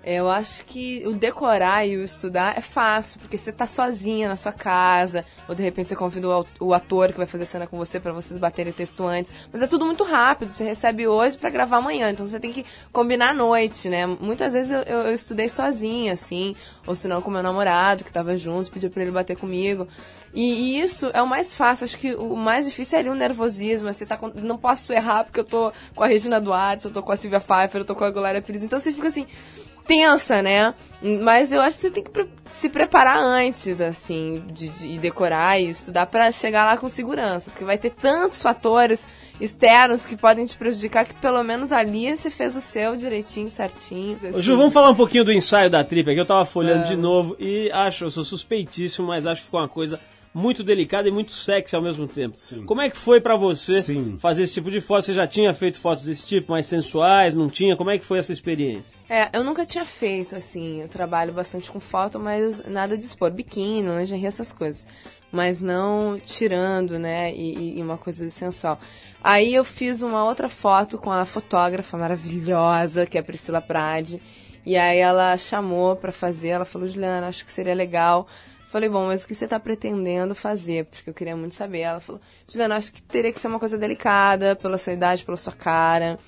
eu acho que o decorar e o estudar é fácil, porque você tá sozinha na sua casa, ou de repente você convida o ator que vai fazer cena com você pra vocês baterem o texto antes. Mas é tudo muito rápido, você recebe hoje pra gravar amanhã, então você tem que combinar à noite, né? Muitas vezes eu, eu- eu estudei sozinha, assim, ou se não com meu namorado que tava junto, pediu pra ele bater comigo. E, e isso é o mais fácil, acho que o mais difícil é ali o nervosismo, você tá com, não posso errar porque eu tô com a Regina Duarte, eu tô com a Silvia Pfeiffer, eu tô com a Glória Pires, então você fica assim, tensa, né? Mas eu acho que você tem que se preparar antes, assim, de, de decorar e estudar pra chegar lá com segurança. Porque vai ter tantos fatores externos que podem te prejudicar que pelo menos ali você fez o seu direitinho, certinho. Ô, assim. Ju, vamos falar um pouquinho do ensaio da trip aqui. Eu tava folhando de novo e acho, eu sou suspeitíssimo, mas acho que ficou uma coisa muito delicada e muito sexy ao mesmo tempo. Como é que foi pra você Sim. fazer esse tipo de foto? Você já tinha feito fotos desse tipo, mais sensuais, não tinha? Como é que foi essa experiência? É, eu nunca tinha feito, assim, eu trabalho bastante com foto, mas nada de expor biquíni, lingerie, essas coisas. Mas não tirando, né, e, e uma coisa sensual. Aí eu fiz uma outra foto com a fotógrafa maravilhosa, que é a Priscila Prade. E aí ela chamou pra fazer, ela falou, Juliana, acho que seria legal. Falei, bom, mas o que você tá pretendendo fazer? Porque eu queria muito saber. Ela falou, Juliana, acho que teria que ser uma coisa delicada, pela sua idade, pela sua cara.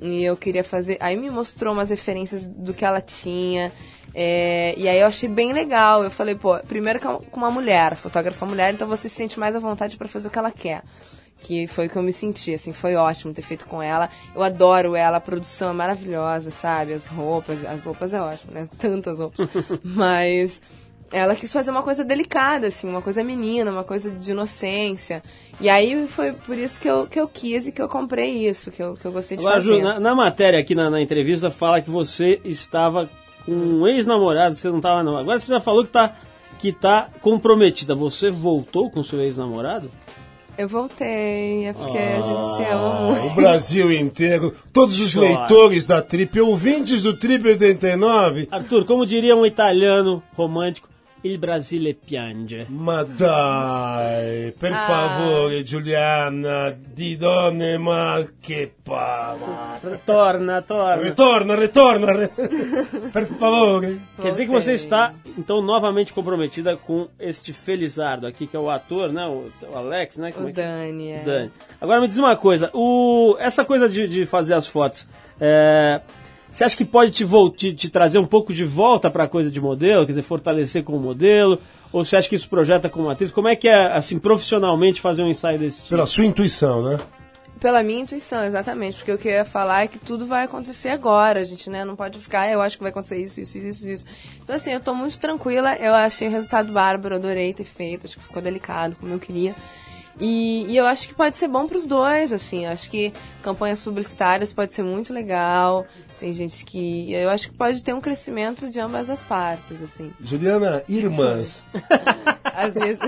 E eu queria fazer. Aí me mostrou umas referências do que ela tinha. é, e aí eu achei bem legal. Eu falei, pô, primeiro que é com uma mulher, fotógrafa mulher, então você se sente mais à vontade pra fazer o que ela quer. Que foi o que eu me senti, assim, foi ótimo ter feito com ela. Eu adoro ela, a produção é maravilhosa, sabe? As roupas, as roupas é ótimo, né? (laughs) Tantas roupas. (laughs) Mas ela quis fazer uma coisa delicada, assim, uma coisa menina, uma coisa de inocência. E aí foi por isso que eu, que eu quis e que eu comprei isso, que eu, que eu gostei de Agora, fazer. Ju, na, na matéria aqui na, na entrevista fala que você estava com um ex-namorado, que você não estava não. Agora você já falou que tá, que tá comprometida. Você voltou com seu ex-namorado? Eu voltei, é porque a gente se ama Ah, muito. o Brasil inteiro, todos os Chora. leitores da Trip, ouvintes do Trip 89. Arthur, como diria um italiano romântico, Il Brasile piange. Ma dai, per Ah. favore Giuliana, di donne, ma che pa... Torna, torna. Ritorna, ritorna, (laughs) per favore. Quer dizer que você está, então, novamente comprometida com este Felizardo aqui, que é o ator, né? O, o Alex, né? Como O é que- Dani, é. Dani. Agora me diz uma coisa, o, essa coisa de, de fazer as fotos, é, você acha que pode te, te, te trazer um pouco de volta para a coisa de modelo, quer dizer, fortalecer como modelo? Ou você acha que isso projeta como atriz? Como é que é, assim, profissionalmente fazer um ensaio desse tipo? Pela sua intuição, né? Pela minha intuição, exatamente. Porque o que eu ia falar é que tudo vai acontecer agora. A gente né, não pode ficar, "Ah, eu acho que vai acontecer isso, isso, isso, isso. Então, assim, eu tô muito tranquila. Eu achei o resultado bárbaro, adorei ter feito. Acho que ficou delicado, como eu queria. E, e eu acho que pode ser bom pros dois, assim. Acho que campanhas publicitárias pode ser muito legal. Tem gente que. Eu acho que pode ter um crescimento de ambas as partes, assim. Juliana, irmãs. (laughs) Às vezes.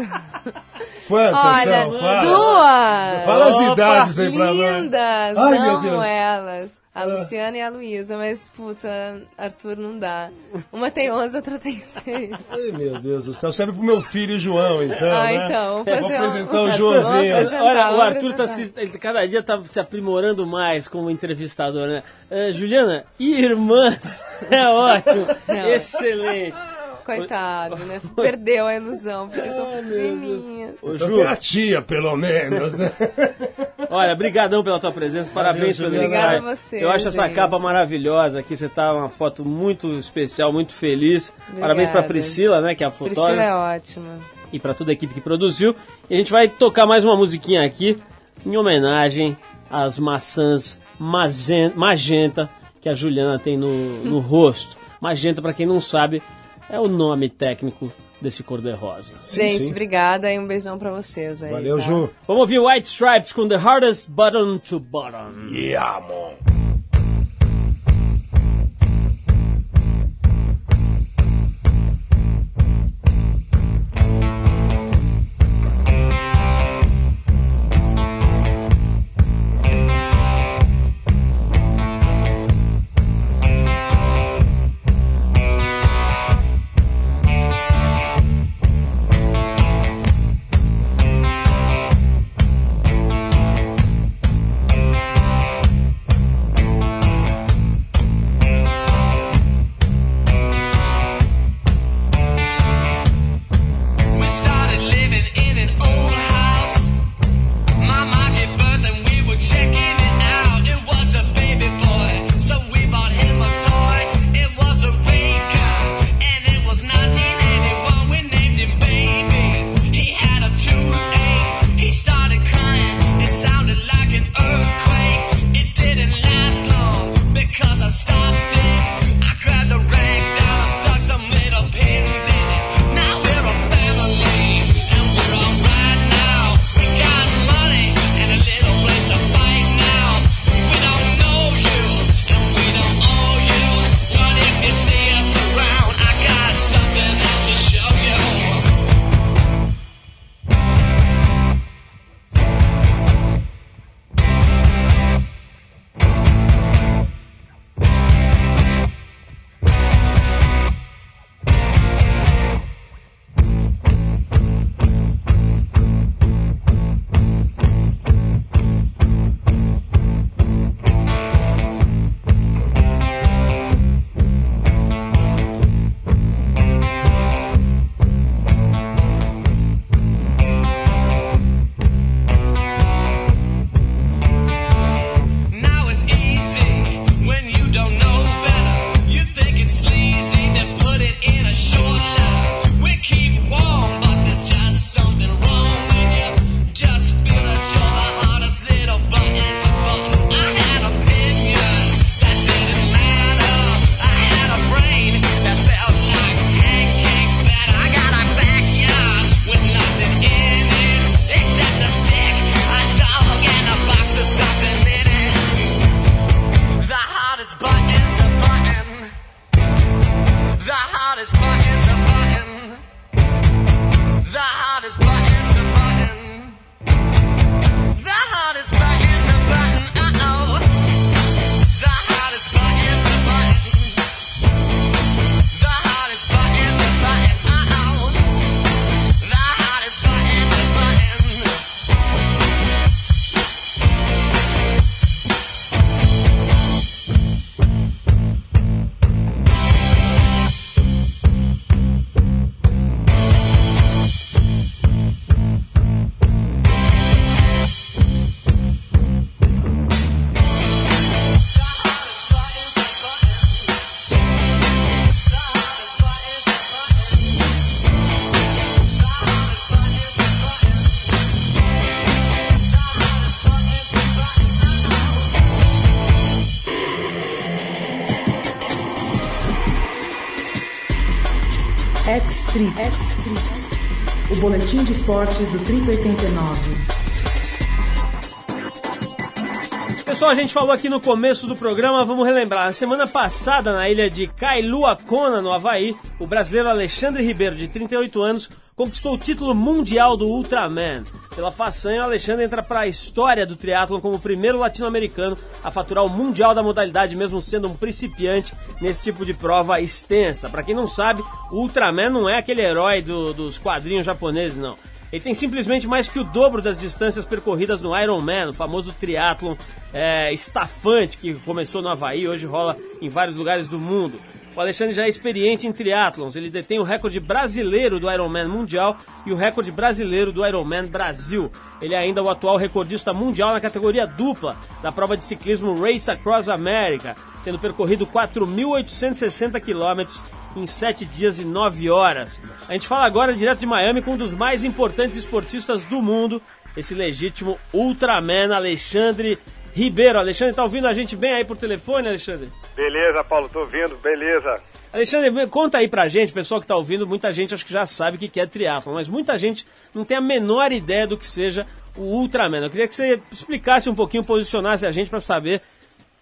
Quantas Olha, são? Fala. duas! Fala as Opa, idades aí pra nós. Lindas! Ai, meu amo Deus. elas. A Luciana e a Luísa, mas, puta, Arthur não dá. Uma tem 11, outra tem 6. Ai, meu Deus do céu. Serve pro meu filho João, então, Ah, né? então, vou Vou fazer um- apresentar o Arthur, Joãozinho. apresentar, Olha, o Arthur tá apresentar. se, ele cada dia tá se aprimorando mais como entrevistador, né? Eh, Juliana, irmãs, é ótimo, Não. excelente. Coitado, né? Perdeu a ilusão, porque são pequenininhas. Ô, Ju, a tia, pelo menos, né? (laughs) olha, brigadão pela tua presença, parabéns pelo ensaio. Obrigada a você, Eu acho essa gente. capa maravilhosa aqui, você tá uma foto muito especial, muito feliz. Parabéns pra Obrigada. Priscila, né, que é a Priscila fotógrafa. é ótima. e para toda a equipe que produziu. E a gente vai tocar mais uma musiquinha aqui em homenagem às maçãs magenta que a Juliana tem no, no (laughs) rosto. Magenta, para quem não sabe, é o nome técnico desse cor-de-rosa. Gente, sim. obrigada e um beijão pra vocês aí. Valeu, tá? Ju. Vamos ouvir White Stripes com The Hardest Button to Button. Yeah, mon. Boletim de esportes do Trip 89. Pessoal, a gente falou aqui no começo do programa, vamos relembrar. Na semana passada, na ilha de Kailua Kona, no Havaí, o brasileiro Alexandre Ribeiro, de 38 anos, conquistou o título mundial do Ultraman. Pela façanha, o Alexandre entra para a história do triatlon como o primeiro latino-americano a faturar o mundial da modalidade, mesmo sendo um principiante nesse tipo de prova extensa. Para quem não sabe, o Ultraman não é aquele herói do- dos quadrinhos japoneses, não. Ele tem simplesmente mais que o dobro das distâncias percorridas no Ironman, o famoso triatlon é, estafante que começou no Havaí, hoje rola em vários lugares do mundo. O Alexandre já é experiente em triatlons, ele detém o recorde brasileiro do Ironman mundial e o recorde brasileiro do Ironman Brasil. Ele é ainda o atual recordista mundial na categoria dupla da prova de ciclismo Race Across America, tendo percorrido 4.860 quilômetros em 7 dias e 9 horas. A gente fala agora direto de Miami com um dos mais importantes esportistas do mundo, esse legítimo Ultraman Alexandre Ribeiro. Alexandre, tá ouvindo a gente bem aí por telefone, Alexandre? Beleza, Paulo, tô ouvindo, beleza. Alexandre, conta aí pra gente, pessoal que tá ouvindo, muita gente acho que já sabe o que é triatlon, mas muita gente não tem a menor ideia do que seja o Ultraman. Eu queria que você explicasse um pouquinho, posicionasse a gente pra saber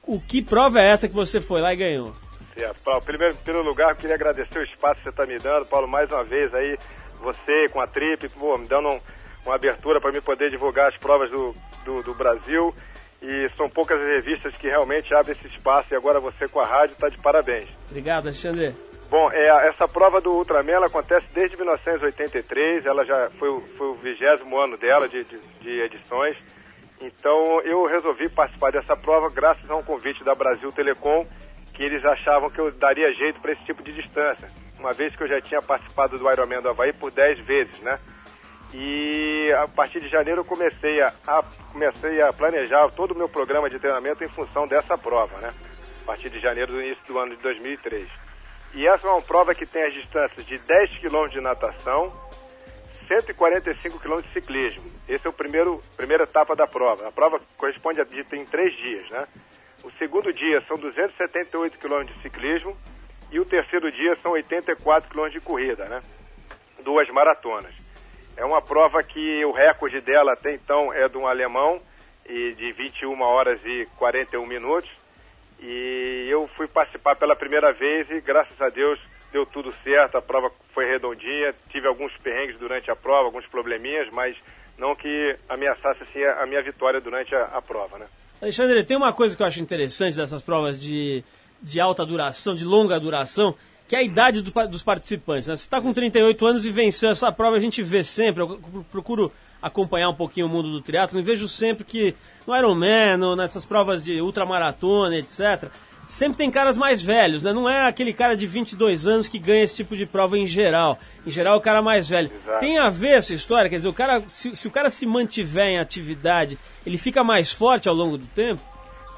o que prova é essa que você foi lá e ganhou. Certo, Paulo. Primeiro, primeiro lugar, eu queria agradecer o espaço que você está me dando, Paulo, mais uma vez aí, você com a Trip, pô, me dando um- uma abertura para mim poder divulgar as provas do, do, do Brasil. E são poucas as revistas que realmente abrem esse espaço e agora você com a rádio está de parabéns. Obrigado, Alexandre. Bom, é, essa prova do Ultraman ela acontece desde 1983, ela já foi, o- foi o vigésimo ano dela de, de, de edições. Então eu resolvi participar dessa prova graças a um convite da Brasil Telecom, que eles achavam que eu daria jeito para esse tipo de distância, uma vez que eu já tinha participado do Ironman do Havaí por 10 vezes, né? E a partir de janeiro eu comecei a, a- comecei a planejar todo o meu programa de treinamento em função dessa prova, né? A partir de janeiro do início do ano de 2003. E essa é uma prova que tem as distâncias de 10 km de natação, 145 km de ciclismo. Esse é o primeiro primeira etapa da prova. A prova corresponde a tem três dias, né? O segundo dia são 278 km de ciclismo e o terceiro dia são 84 km de corrida, né? Duas maratonas. É uma prova que o recorde dela até então é de um alemão e de 21 horas e 41 minutos. E eu fui participar pela primeira vez e graças a Deus deu tudo certo, a prova foi redondinha, tive alguns perrengues durante a prova, alguns probleminhas, mas não que ameaçasse assim, a minha vitória durante a, a prova, né? Alexandre, tem uma coisa que eu acho interessante dessas provas de, de alta duração, de longa duração, que é a idade do dos participantes. Né? Você está com 38 anos e venceu essa prova, a gente vê sempre, eu pro- procuro acompanhar um pouquinho o mundo do triatlo e vejo sempre que no Ironman, no- nessas provas de ultramaratona, etc., sempre tem caras mais velhos, né? Não é aquele cara de 22 anos que ganha esse tipo de prova em geral. Em geral, é o cara mais velho. Exato. Tem a ver essa história? Quer dizer, o cara, se, se o cara se mantiver em atividade, ele fica mais forte ao longo do tempo?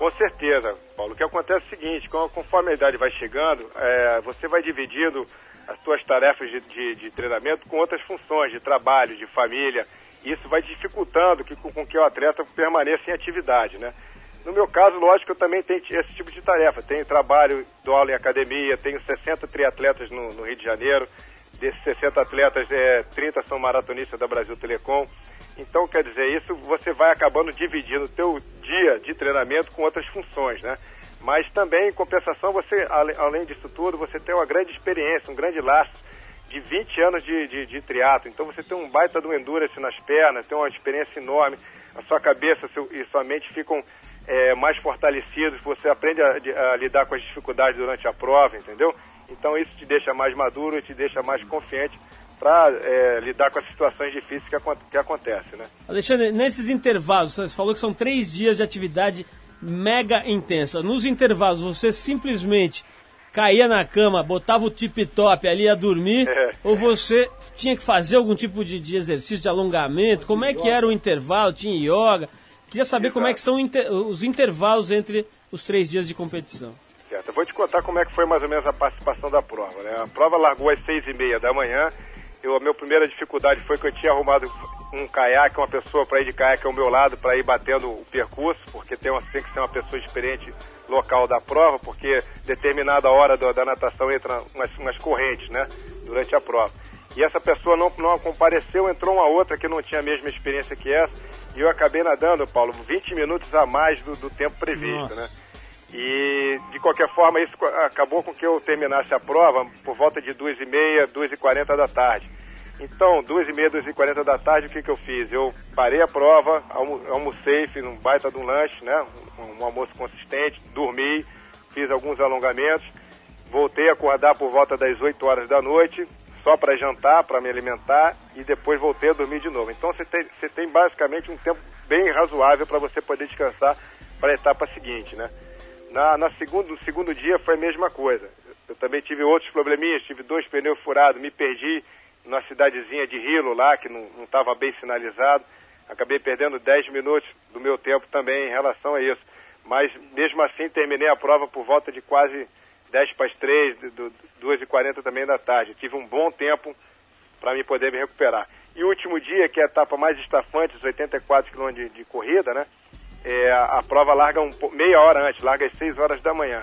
Com certeza, Paulo. O que acontece é o seguinte, conforme a idade vai chegando, é, você vai dividindo as suas tarefas de, de- de treinamento com outras funções, de trabalho, de família. E isso vai dificultando que, com, com que o atleta permaneça em atividade, né? No meu caso, lógico, eu também tenho esse tipo de tarefa. Tenho trabalho, dou aula em academia, tenho 60 triatletas no, no Rio de Janeiro. Desses 60 atletas, é, 30 são maratonistas da Brasil Telecom. Então, quer dizer, isso você vai acabando dividindo o teu dia de treinamento com outras funções, né? Mas também, em compensação, você, além disso tudo, você tem uma grande experiência, um grande laço de 20 anos de, de, de triatlo. Então você tem um baita do endurance nas pernas, tem uma experiência enorme. A sua cabeça seu- e sua mente ficam é, mais fortalecidos, você aprende a, a lidar com as dificuldades durante a prova, entendeu? Então isso te deixa mais maduro te deixa mais confiante para lidar com as situações difíceis que, que acontecem, né? Alexandre, nesses intervalos, você falou que são três dias de atividade mega intensa. Nos intervalos, você simplesmente caía na cama, botava o tip-top ali a dormir, É. ou você tinha que fazer algum tipo de, de exercício de alongamento? Como é que era o intervalo? Tinha yoga? Queria saber como é que são os intervalos entre os três dias de competição. Certo. Eu vou te contar como é que foi mais ou menos a participação da prova. Né? A prova largou às seis e meia da manhã. Eu, a minha primeira dificuldade foi que eu tinha arrumado um caiaque, uma pessoa para ir de caiaque ao meu lado, para ir batendo o percurso, porque tem, uma, tem que ser uma pessoa experiente local da prova, porque determinada hora do- da natação entra umas, umas correntes, né, durante a prova. E essa pessoa não, não compareceu, entrou uma outra que não tinha a mesma experiência que essa, e eu acabei nadando, Paulo, 20 minutos a mais do, do tempo previsto, Nossa. né? E, de qualquer forma, isso acabou com que eu terminasse a prova por volta de 2h30, 2h40 da tarde. Então, 2h30, 2h40 da tarde, o que, que eu fiz? Eu parei a prova, almo- almocei, fiz um baita de um lanche, né? Um, um almoço consistente, dormi, fiz alguns alongamentos, voltei a acordar por volta das 8 horas da noite, só para jantar, para me alimentar, e depois voltei a dormir de novo. Então, você tem, você tem basicamente um tempo bem razoável para você poder descansar para a etapa seguinte, né? Na, na segundo, no segundo dia foi a mesma coisa. Eu também tive outros probleminhas, tive dois pneus furados, me perdi numa cidadezinha de Hilo lá, que não estava bem sinalizado. Acabei perdendo 10 minutos do meu tempo também em relação a isso. Mas mesmo assim terminei a prova por volta de quase 10 para as 3, do, do, 2h40 também da tarde. Tive um bom tempo para me poder me recuperar. E o último dia, que é a etapa mais estafante, os 84 km de, de corrida, né? É, a, prova larga um, meia hora antes, larga às 6 horas da manhã.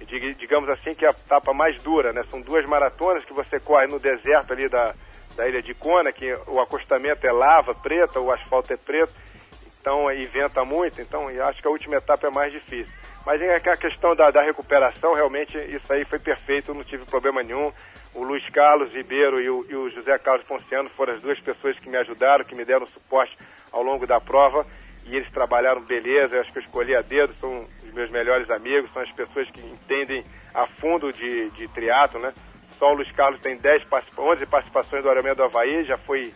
Dig- digamos assim que é a etapa mais dura, né? São duas maratonas que você corre no deserto ali da, da ilha de Kona, que o acostamento é lava preta, o asfalto é preto, então aí venta muito, então acho que a última etapa é mais difícil. Mas em a questão da, da recuperação, realmente isso aí foi perfeito, não tive problema nenhum. O Luiz Carlos Ribeiro e o, e o José Carlos Ponciano foram as duas pessoas que me ajudaram, que me deram suporte ao longo da prova. E eles trabalharam beleza, eu acho que eu escolhi a dedo, são os meus melhores amigos, são as pessoas que entendem a fundo de, de triatlo, né? Só o Luiz Carlos tem 10 participa 11 participações do Ironman do Havaí, já foi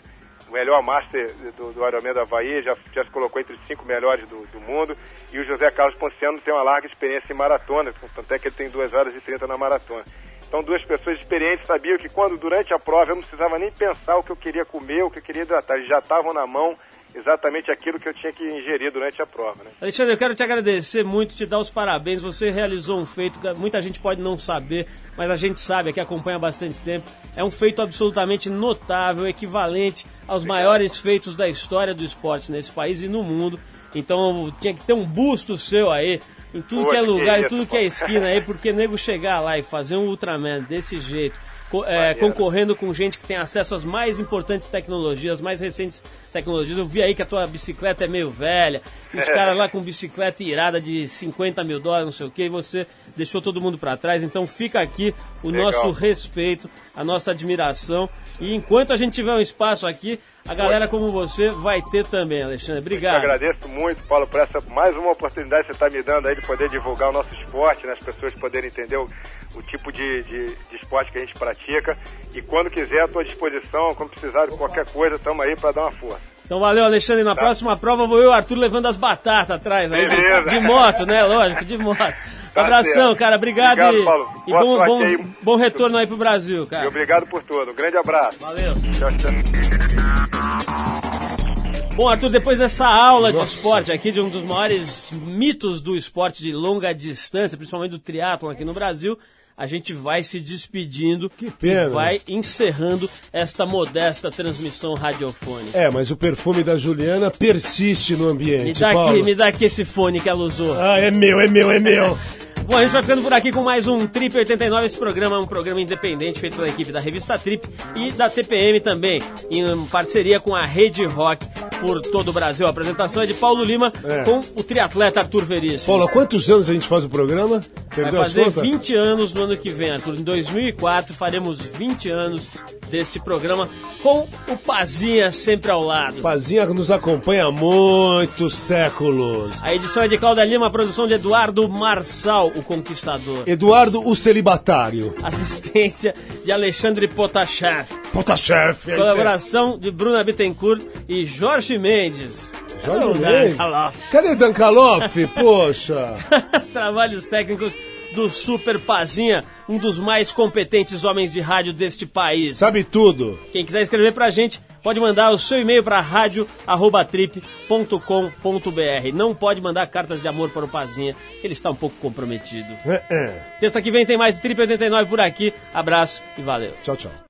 o melhor master do, do Ironman do Havaí, já, já se colocou entre os cinco melhores do, do mundo. E o José Carlos Ponciano tem uma larga experiência em maratona, tanto é que ele tem 2 horas e 30 na maratona. Então, duas pessoas experientes sabiam que quando, durante a prova, eu não precisava nem pensar o que eu queria comer, o que eu queria hidratar. Eles já estavam na mão exatamente aquilo que eu tinha que ingerir durante a prova, né? Alexandre, eu quero te agradecer muito, te dar os parabéns. Você realizou um feito que muita gente pode não saber, mas a gente sabe, aqui acompanha há bastante tempo. É um feito absolutamente notável, equivalente aos maiores feitos da história do esporte nesse país e no mundo. Então tinha que ter um busto seu aí, em tudo Pô, que é que lugar, em isso, tudo que é esquina aí, porque nego chegar lá e fazer um Ultraman desse jeito, co- é, concorrendo com gente que tem acesso às mais importantes tecnologias, mais recentes tecnologias. Eu vi aí que a tua bicicleta é meio velha, os caras lá com bicicleta irada de 50 mil dólares, não sei o que, e você deixou todo mundo pra trás. Então fica aqui o Legal. nosso respeito, a nossa admiração. E enquanto a gente tiver um espaço aqui, a galera como você vai ter também, Alexandre. Eu Obrigado. agradeço muito, Paulo, por essa mais uma oportunidade que você está me dando aí de poder divulgar o nosso esporte, né? as pessoas poderem entender o, o tipo de, de, de esporte que a gente pratica. E quando quiser, à disposição. Quando precisar de qualquer coisa, estamos aí para dar uma força. Então valeu, Alexandre. Na próxima prova vou eu e o Arthur levando as batatas atrás aí, de, de moto, né? Lógico, de moto. Tá Abração, certo. cara. Obrigado, Obrigado, e, Paulo. e bom, bom, aí. bom retorno aí pro Brasil, E cara. obrigado por tudo. Um grande abraço. Valeu. Tchau, tchau. Bom, Arthur, depois dessa aula de esporte aqui, de um dos maiores mitos do esporte de longa distância, principalmente do triatlon aqui no Brasil, a gente vai se despedindo e vai encerrando esta modesta transmissão radiofônica. É, mas o perfume da Juliana persiste no Me ambiente, dá, Paulo. aqui, me dá aqui esse fone que ela usou. Ah, é meu, é meu, é meu. (laughs) Bom, a gente vai ficando por aqui com mais um Trip 89. Esse programa é um programa independente feito pela equipe da revista Trip e da TPM também, em parceria com a Rede Rock por todo o Brasil. A apresentação é de Paulo Lima É. com o triatleta Arthur Veríssimo. Paulo, há quantos anos a gente faz o programa? Vai Perdeu as fazer contas? 20 anos no ano que vem, Arthur. Em 2004 faremos 20 anos deste programa com o Pazinha sempre ao lado. Pazinha nos acompanha há muitos séculos. A edição é de Cláudia Lima, a produção de Eduardo Marçal, o conquistador. Eduardo, o celibatário. Assistência de Alexandre Potashev. Puta chefe. é. Colaboração de Bruna Bittencourt e Jorge Mendes. Jorge Mendes. Cadê Dankaloff? (laughs) Poxa. Trabalhos técnicos do Super Pazinha, um dos mais competentes homens de rádio deste país. Sabe tudo. Quem quiser escrever pra gente, pode mandar o seu e-mail para rádio@trip.com.br. Não pode mandar cartas de amor para o Pazinha, ele está um pouco comprometido. É, é. Terça que vem tem mais Trip 89 por aqui. Abraço e valeu. Tchau, tchau.